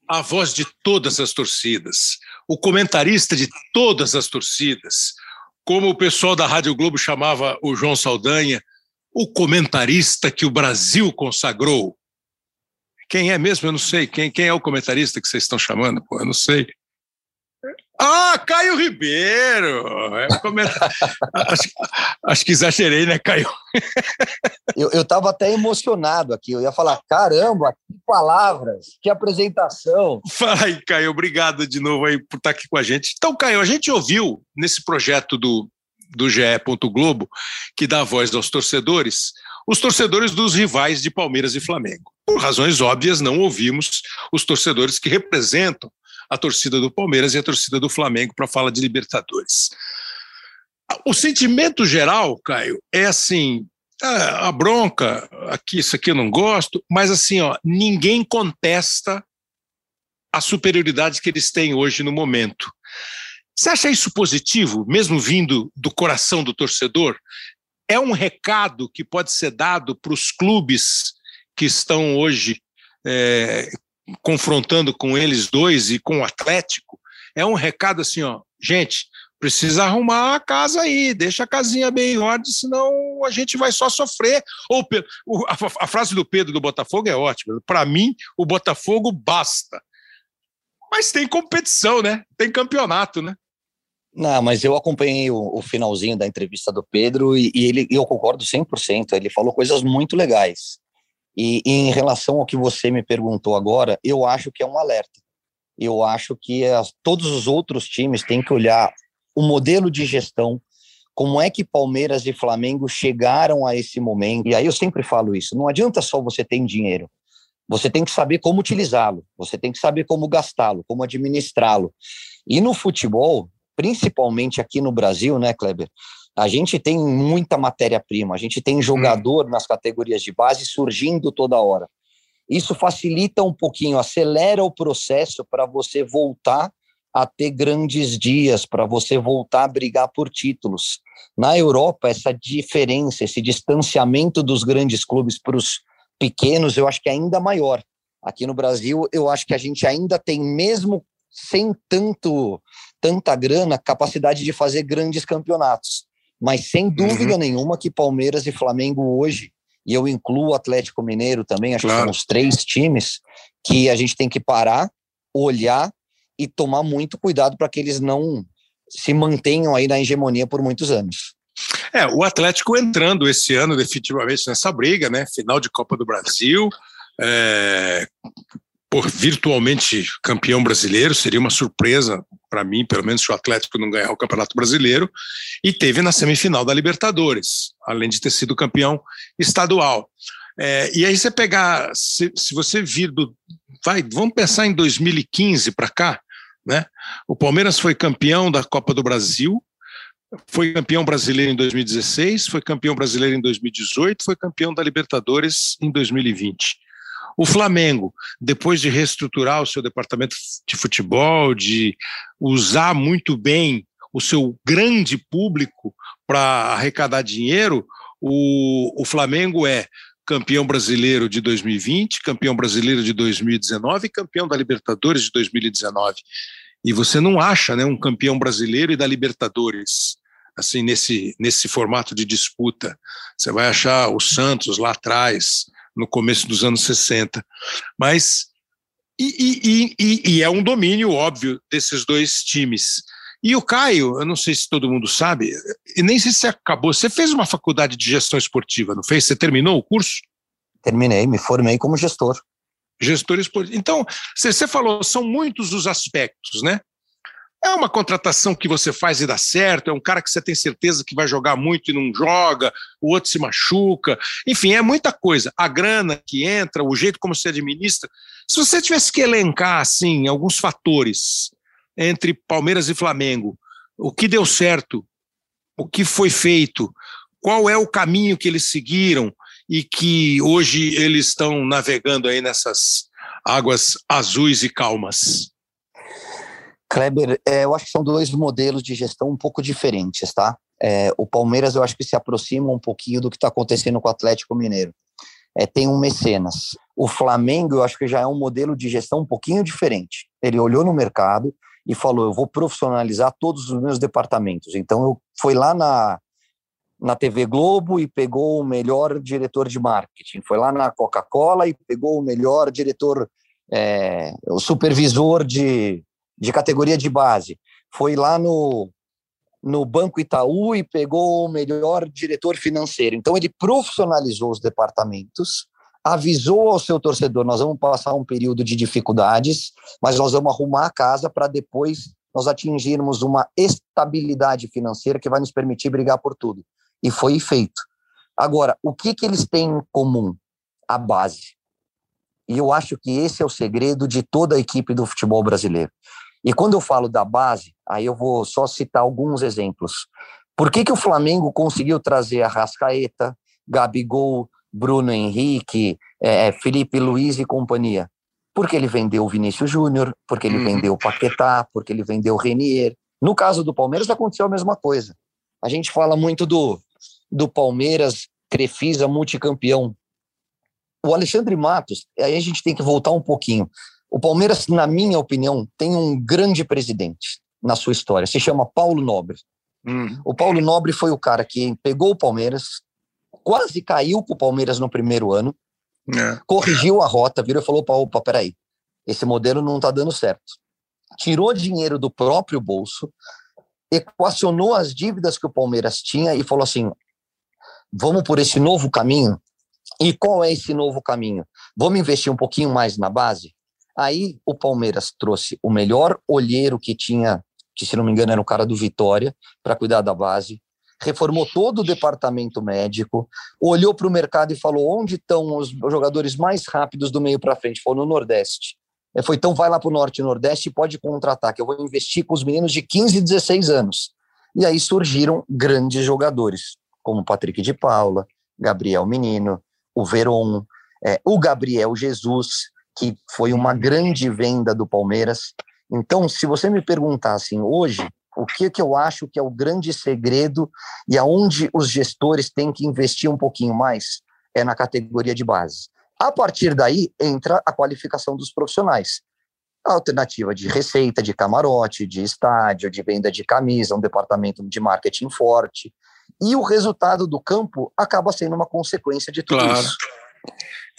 a voz de todas as torcidas, o comentarista de todas as torcidas, como o pessoal da Rádio Globo chamava o João Saldanha, o comentarista que o Brasil consagrou. Quem é mesmo? Eu não sei. Quem, quem é o comentarista que vocês estão chamando? Pô, eu não sei. Ah, Caio Ribeiro! É acho, acho, que exagerei, né, Caio? eu estava até emocionado aqui. Eu ia falar: caramba, que palavras, que apresentação. Fala aí, Caio. Obrigado de novo aí por estar aqui com a gente. Então, Caio, a gente ouviu nesse projeto do, do GE. Globo, que dá voz aos torcedores, os torcedores dos rivais de Palmeiras e Flamengo. Por razões óbvias, não ouvimos os torcedores que representam a torcida do Palmeiras e a torcida do Flamengo para falar de Libertadores. O sentimento geral, Caio, é assim: a bronca, aqui, isso aqui eu não gosto, mas assim, ó, ninguém contesta a superioridade que eles têm hoje no momento. Você acha isso positivo, mesmo vindo do coração do torcedor? É um recado que pode ser dado para os clubes que estão hoje é, confrontando com eles dois e com o Atlético, é um recado assim, ó, gente, precisa arrumar a casa aí, deixa a casinha bem em ordem, senão a gente vai só sofrer. Ou a, frase do Pedro do Botafogo é ótima. Para mim, o Botafogo basta. Mas tem competição, né? Tem campeonato, né? Não, mas eu acompanhei o, o finalzinho da entrevista do Pedro e, e ele, eu concordo 100%. Ele falou coisas muito legais. E, e, em relação ao que você me perguntou agora, eu acho que é um alerta. Eu acho que as, todos os outros times têm que olhar o modelo de gestão, como é que Palmeiras e Flamengo chegaram a esse momento. E aí eu sempre falo isso: não adianta só você ter dinheiro. Você tem que saber como utilizá-lo, você tem que saber como gastá-lo, como administrá-lo. E no futebol, principalmente aqui no Brasil, né, Kleber? A gente tem muita matéria-prima, a gente tem jogador hum. nas categorias de base surgindo toda hora. Isso facilita um pouquinho, acelera o processo para você voltar a ter grandes dias, para você voltar a brigar por títulos. Na Europa, essa diferença, esse distanciamento dos grandes clubes para os pequenos, eu acho que é ainda maior. Aqui no Brasil, eu acho que a gente ainda tem, mesmo sem tanto tanta grana, capacidade de fazer grandes campeonatos. Mas sem dúvida uhum. nenhuma que Palmeiras e Flamengo hoje, e eu incluo o Atlético Mineiro também, acho claro. que são os três times que a gente tem que parar, olhar e tomar muito cuidado para que eles não se mantenham aí na hegemonia por muitos anos. É, o Atlético entrando esse ano definitivamente nessa briga, né? Final de Copa do Brasil, é, por virtualmente campeão brasileiro, seria uma surpresa para mim, pelo menos, se o Atlético não ganhar o Campeonato Brasileiro, e teve na semifinal da Libertadores, além de ter sido campeão estadual. É, e aí você pegar, se, se você vir do. Vai, vamos pensar em 2015 para cá, né? O Palmeiras foi campeão da Copa do Brasil, foi campeão brasileiro em 2016, foi campeão brasileiro em 2018, foi campeão da Libertadores em 2020. O Flamengo, depois de reestruturar o seu departamento de futebol, de usar muito bem o seu grande público para arrecadar dinheiro, o, o Flamengo é campeão brasileiro de 2020, campeão brasileiro de 2019 e campeão da Libertadores de 2019. E você não acha né, um campeão brasileiro e da Libertadores assim nesse, nesse formato de disputa. Você vai achar o Santos lá atrás, no começo dos anos 60. Mas. E, e, e, e é um domínio óbvio desses dois times. E o Caio, eu não sei se todo mundo sabe, e nem sei se você acabou. Você fez uma faculdade de gestão esportiva, não fez? Você terminou o curso? Terminei, me formei como gestor. Gestor esportivo. Então, você falou, são muitos os aspectos, né? É uma contratação que você faz e dá certo, é um cara que você tem certeza que vai jogar muito e não joga, o outro se machuca, enfim, é muita coisa. A grana que entra, o jeito como se administra. Se você tivesse que elencar assim alguns fatores entre Palmeiras e Flamengo, o que deu certo, o que foi feito, qual é o caminho que eles seguiram e que hoje eles estão navegando aí nessas águas azuis e calmas. Kleber, é, eu acho que são dois modelos de gestão um pouco diferentes, tá? É, o Palmeiras eu acho que se aproxima um pouquinho do que está acontecendo com o Atlético Mineiro. É, tem um mecenas. O Flamengo eu acho que já é um modelo de gestão um pouquinho diferente. Ele olhou no mercado e falou: eu vou profissionalizar todos os meus departamentos. Então eu fui lá na na TV Globo e pegou o melhor diretor de marketing. Foi lá na Coca-Cola e pegou o melhor diretor, é, o supervisor de, de categoria de base. Foi lá no, no Banco Itaú e pegou o melhor diretor financeiro. Então, ele profissionalizou os departamentos, avisou ao seu torcedor: nós vamos passar um período de dificuldades, mas nós vamos arrumar a casa para depois nós atingirmos uma estabilidade financeira que vai nos permitir brigar por tudo. E foi feito. Agora, o que, que eles têm em comum? A base. E eu acho que esse é o segredo de toda a equipe do futebol brasileiro. E quando eu falo da base, aí eu vou só citar alguns exemplos. Por que, que o Flamengo conseguiu trazer a Rascaeta, Gabigol, Bruno Henrique, é, Felipe Luiz e companhia? Porque ele vendeu o Vinícius Júnior, porque ele uhum. vendeu o Paquetá, porque ele vendeu o Renier. No caso do Palmeiras aconteceu a mesma coisa. A gente fala muito do, do Palmeiras, Crefisa, multicampeão. O Alexandre Matos, aí a gente tem que voltar um pouquinho. O Palmeiras, na minha opinião, tem um grande presidente na sua história. Se chama Paulo Nobre. Hum. O Paulo Nobre foi o cara que pegou o Palmeiras, quase caiu com o Palmeiras no primeiro ano, é. corrigiu a rota, virou e falou: opa, opa, peraí, esse modelo não está dando certo. Tirou dinheiro do próprio bolso, equacionou as dívidas que o Palmeiras tinha e falou assim: vamos por esse novo caminho. E qual é esse novo caminho? Vamos investir um pouquinho mais na base? Aí o Palmeiras trouxe o melhor olheiro que tinha, que se não me engano era o cara do Vitória, para cuidar da base, reformou todo o departamento médico, olhou para o mercado e falou onde estão os jogadores mais rápidos do meio para frente, falou no Nordeste. Ele foi, então vai lá para o Norte e Nordeste e pode contratar, que eu vou investir com os meninos de 15 e 16 anos. E aí surgiram grandes jogadores, como Patrick de Paula, Gabriel Menino, o Veron, é, o Gabriel Jesus, que foi uma grande venda do Palmeiras. Então, se você me perguntar assim, hoje, o que, que eu acho que é o grande segredo e aonde os gestores têm que investir um pouquinho mais é na categoria de base. A partir daí entra a qualificação dos profissionais. A alternativa de receita, de camarote, de estádio, de venda de camisa, um departamento de marketing forte. E o resultado do campo acaba sendo uma consequência de tudo claro. isso.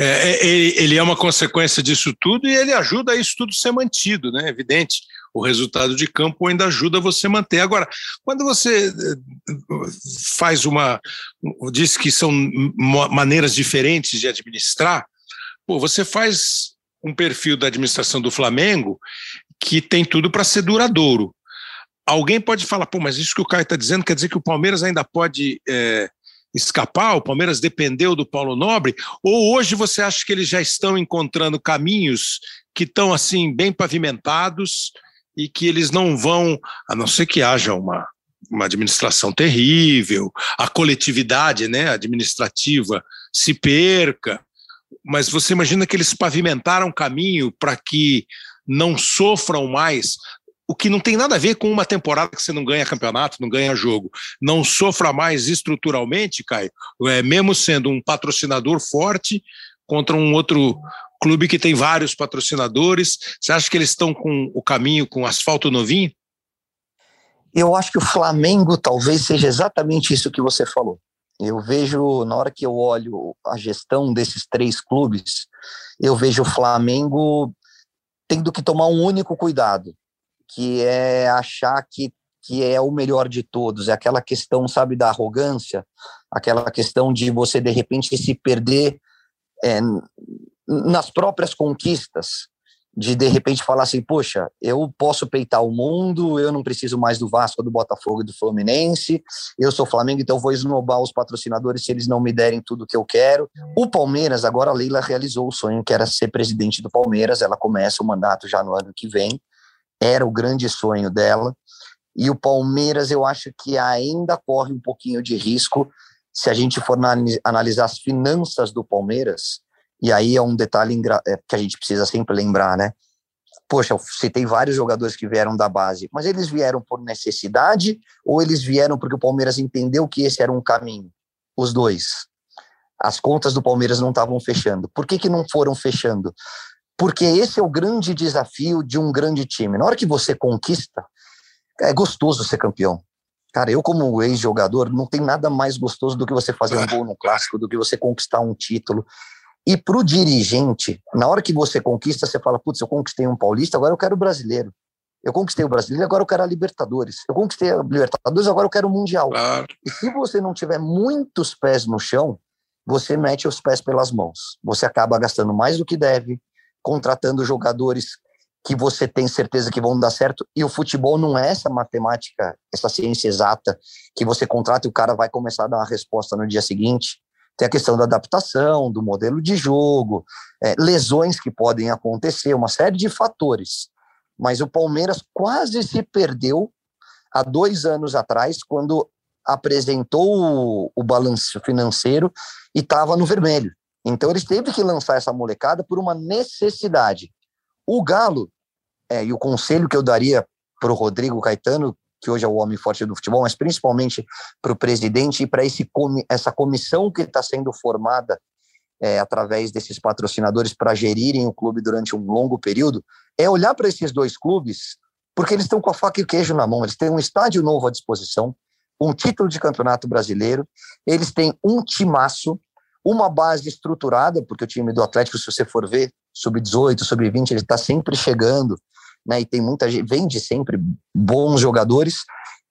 É, é, ele, é uma consequência disso tudo e ele ajuda a isso tudo ser mantido, né? Evidente, o resultado de campo ainda ajuda você a manter. Agora, quando você eh, faz uma. diz que são maneiras diferentes de administrar, pô, você faz um perfil da administração do Flamengo que tem tudo para ser duradouro. Alguém pode falar, pô, mas isso que o Caio está dizendo quer dizer que o Palmeiras ainda pode é, escapar, o Palmeiras dependeu do Paulo Nobre, ou hoje você acha que eles já estão encontrando caminhos que estão assim bem pavimentados e que eles não vão, a não ser que haja uma, uma administração terrível, a coletividade né, administrativa se perca, mas você imagina que eles pavimentaram caminho para que não sofram mais o que não tem nada a ver com uma temporada que você não ganha campeonato, não ganha jogo. Não sofra mais estruturalmente, Caio, é, mesmo sendo um patrocinador forte contra um outro clube que tem vários patrocinadores. Você acha que eles estão com o caminho com asfalto novinho? Eu acho que o Flamengo talvez seja exatamente isso que você falou. Eu vejo, na hora que eu olho a gestão desses três clubes, eu vejo o Flamengo tendo que tomar um único cuidado, que é achar que, que é o melhor de todos, é aquela questão, sabe, da arrogância, aquela questão de você, de repente, se perder é, nas próprias conquistas, de de repente falar assim, poxa, eu posso peitar o mundo, eu não preciso mais do Vasco, do Botafogo do Fluminense, eu sou Flamengo, então vou esnobar os patrocinadores se eles não me derem tudo que eu quero. O Palmeiras, agora a Leila realizou o sonho que era ser presidente do Palmeiras, ela começa o mandato já no ano que vem, era o grande sonho dela. E o Palmeiras, eu acho que ainda corre um pouquinho de risco se a gente for analisar as finanças do Palmeiras. E aí é um detalhe é, que a gente precisa sempre lembrar, né? poxa, eu citei vários jogadores que vieram da base, mas eles vieram por necessidade ou eles vieram porque o Palmeiras entendeu que esse era um caminho? Os dois. As contas do Palmeiras não estavam fechando. Por que, que não foram fechando? Porque esse é o grande desafio de um grande time. Na hora que você conquista, é gostoso ser campeão. Cara, eu como ex-jogador, não tem nada mais gostoso do que você fazer um gol no clássico, do que você conquistar um título. E para o dirigente, na hora que você conquista, você fala, putz, eu conquistei um paulista, agora eu quero o brasileiro. Eu conquistei o brasileiro, agora eu quero a Libertadores. Eu conquistei a Libertadores, agora eu quero o Mundial. Claro. E se você não tiver muitos pés no chão, você mete os pés pelas mãos. Você acaba gastando mais do que deve, contratando jogadores que você tem certeza que vão dar certo. E o futebol não é essa matemática, essa ciência exata que você contrata e o cara vai começar a dar uma resposta no dia seguinte. Tem a questão da adaptação, do modelo de jogo, é, lesões que podem acontecer, uma série de fatores. Mas o Palmeiras quase se perdeu há dois anos atrás, quando apresentou o, o balanço financeiro e estava no vermelho. Então eles teve que lançar essa molecada por uma necessidade. O Galo, é, e o conselho que eu daria para o Rodrigo Caetano, que hoje é o homem forte do futebol, mas principalmente para o presidente e para essa comissão que está sendo formada é, através desses patrocinadores para gerirem o clube durante um longo período, é olhar para esses dois clubes, porque eles estão com a faca e o queijo na mão, eles têm um estádio novo à disposição, um título de campeonato brasileiro, eles têm um timaço, uma base estruturada, porque o time do Atlético, se você for ver, sub-18, sub-20, ele está sempre chegando, né? E tem muita gente, vende sempre bons jogadores.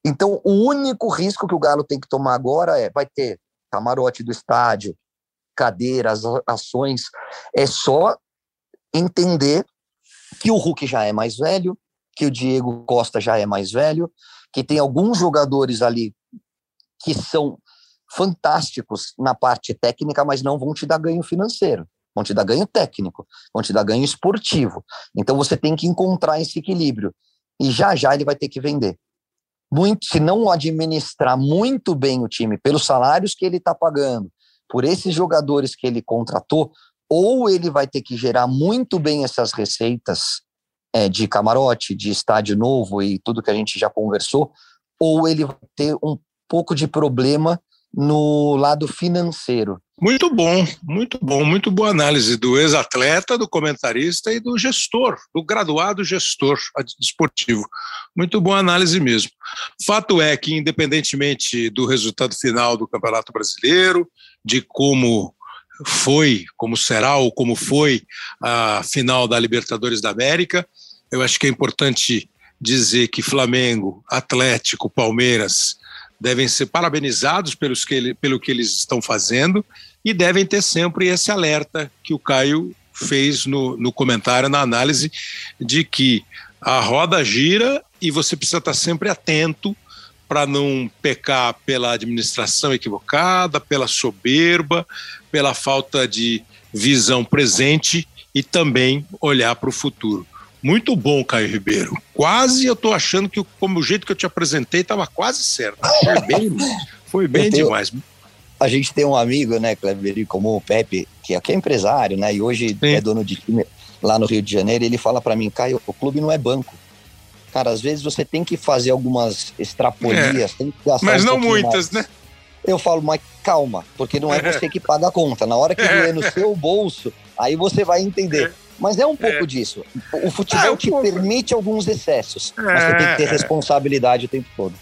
Então, o único risco que o Galo tem que tomar agora é: vai ter camarote do estádio, cadeiras, ações. É só entender que o Hulk já é mais velho, que o Diego Costa já é mais velho, que tem alguns jogadores ali que são fantásticos na parte técnica, mas não vão te dar ganho financeiro vão te dar ganho técnico, vão te dar ganho esportivo. Então você tem que encontrar esse equilíbrio. E já já ele vai ter que vender. Muito, se não administrar muito bem o time pelos salários que ele está pagando, por esses jogadores que ele contratou, ou ele vai ter que gerar muito bem essas receitas é, de camarote, de estádio novo e tudo que a gente já conversou, ou ele vai ter um pouco de problema no lado financeiro. Muito bom, muito bom, muito boa análise do ex-atleta, do comentarista e do gestor, do graduado gestor esportivo. Muito boa análise mesmo. Fato é que, independentemente do resultado final do Campeonato Brasileiro, de como foi, como será ou como foi a final da Libertadores da América, eu acho que é importante dizer que Flamengo, Atlético, Palmeiras devem ser parabenizados pelos que ele, pelo que eles estão fazendo e devem ter sempre esse alerta que o Caio fez no, no comentário, na análise, de que a roda gira e você precisa estar sempre atento para não pecar pela administração equivocada, pela soberba, pela falta de visão presente e também olhar para o futuro. Muito bom, Caio Ribeiro. Quase eu estou achando que como o jeito que eu te apresentei estava quase certo. Foi bem, foi bem tenho, demais. A gente tem um amigo, né, Cleber, como o Pepe, que é, que é empresário, né, e hoje Sim. é dono de time lá no Rio de Janeiro. Ele fala para mim, Caio, o clube não é banco. Cara, às vezes você tem que fazer algumas extrapolias, é. tem que gastar Mas um não muitas, mais. né? Eu falo, mas calma, porque não é, é você que paga a conta. Na hora que é. vier no seu bolso, aí você vai entender. É. Mas é um pouco é. disso. O futebol é um te pouco. permite alguns excessos, é. mas você tem que ter é. responsabilidade o tempo todo.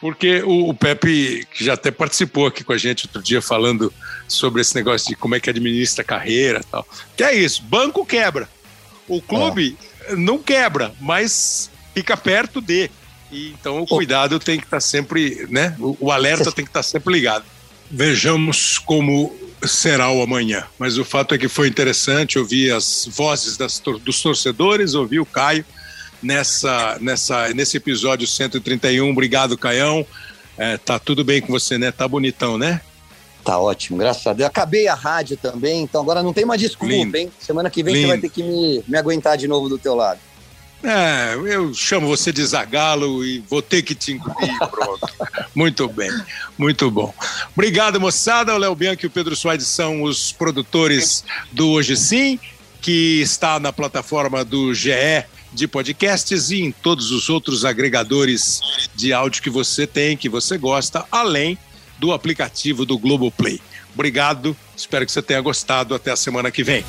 Porque o, o, Pepe, que já até participou aqui com a gente outro dia, falando sobre esse negócio de como é que administra a carreira e tal. Que é isso, banco quebra. O clube é. não quebra, mas fica perto de. E, então o cuidado tem que estar sempre, né? O, o alerta tem que estar sempre ligado. Vejamos como será o amanhã. Mas o fato é que foi interessante ouvir as vozes das, dos torcedores, ouvir o Caio nessa, nessa, nesse episódio 131. Obrigado, Caião. É, tá tudo bem com você, né? Tá bonitão, né? Tá ótimo, graças a Deus. Acabei a rádio também, então agora não tem mais desculpa, Lindo. hein? Semana que vem Lindo. você vai ter que me, me aguentar de novo do teu lado. É, eu chamo você de Zagalo e vou ter que te engolir, pronto. muito bem, muito bom. Obrigado, moçada. O Léo Bianchi e o Pedro Soares são os produtores do Hoje Sim. que está na plataforma do GE de podcasts e em todos os outros agregadores de áudio que você tem, que você gosta, além do aplicativo do Globoplay. Obrigado, espero que você tenha gostado. Até a semana que vem.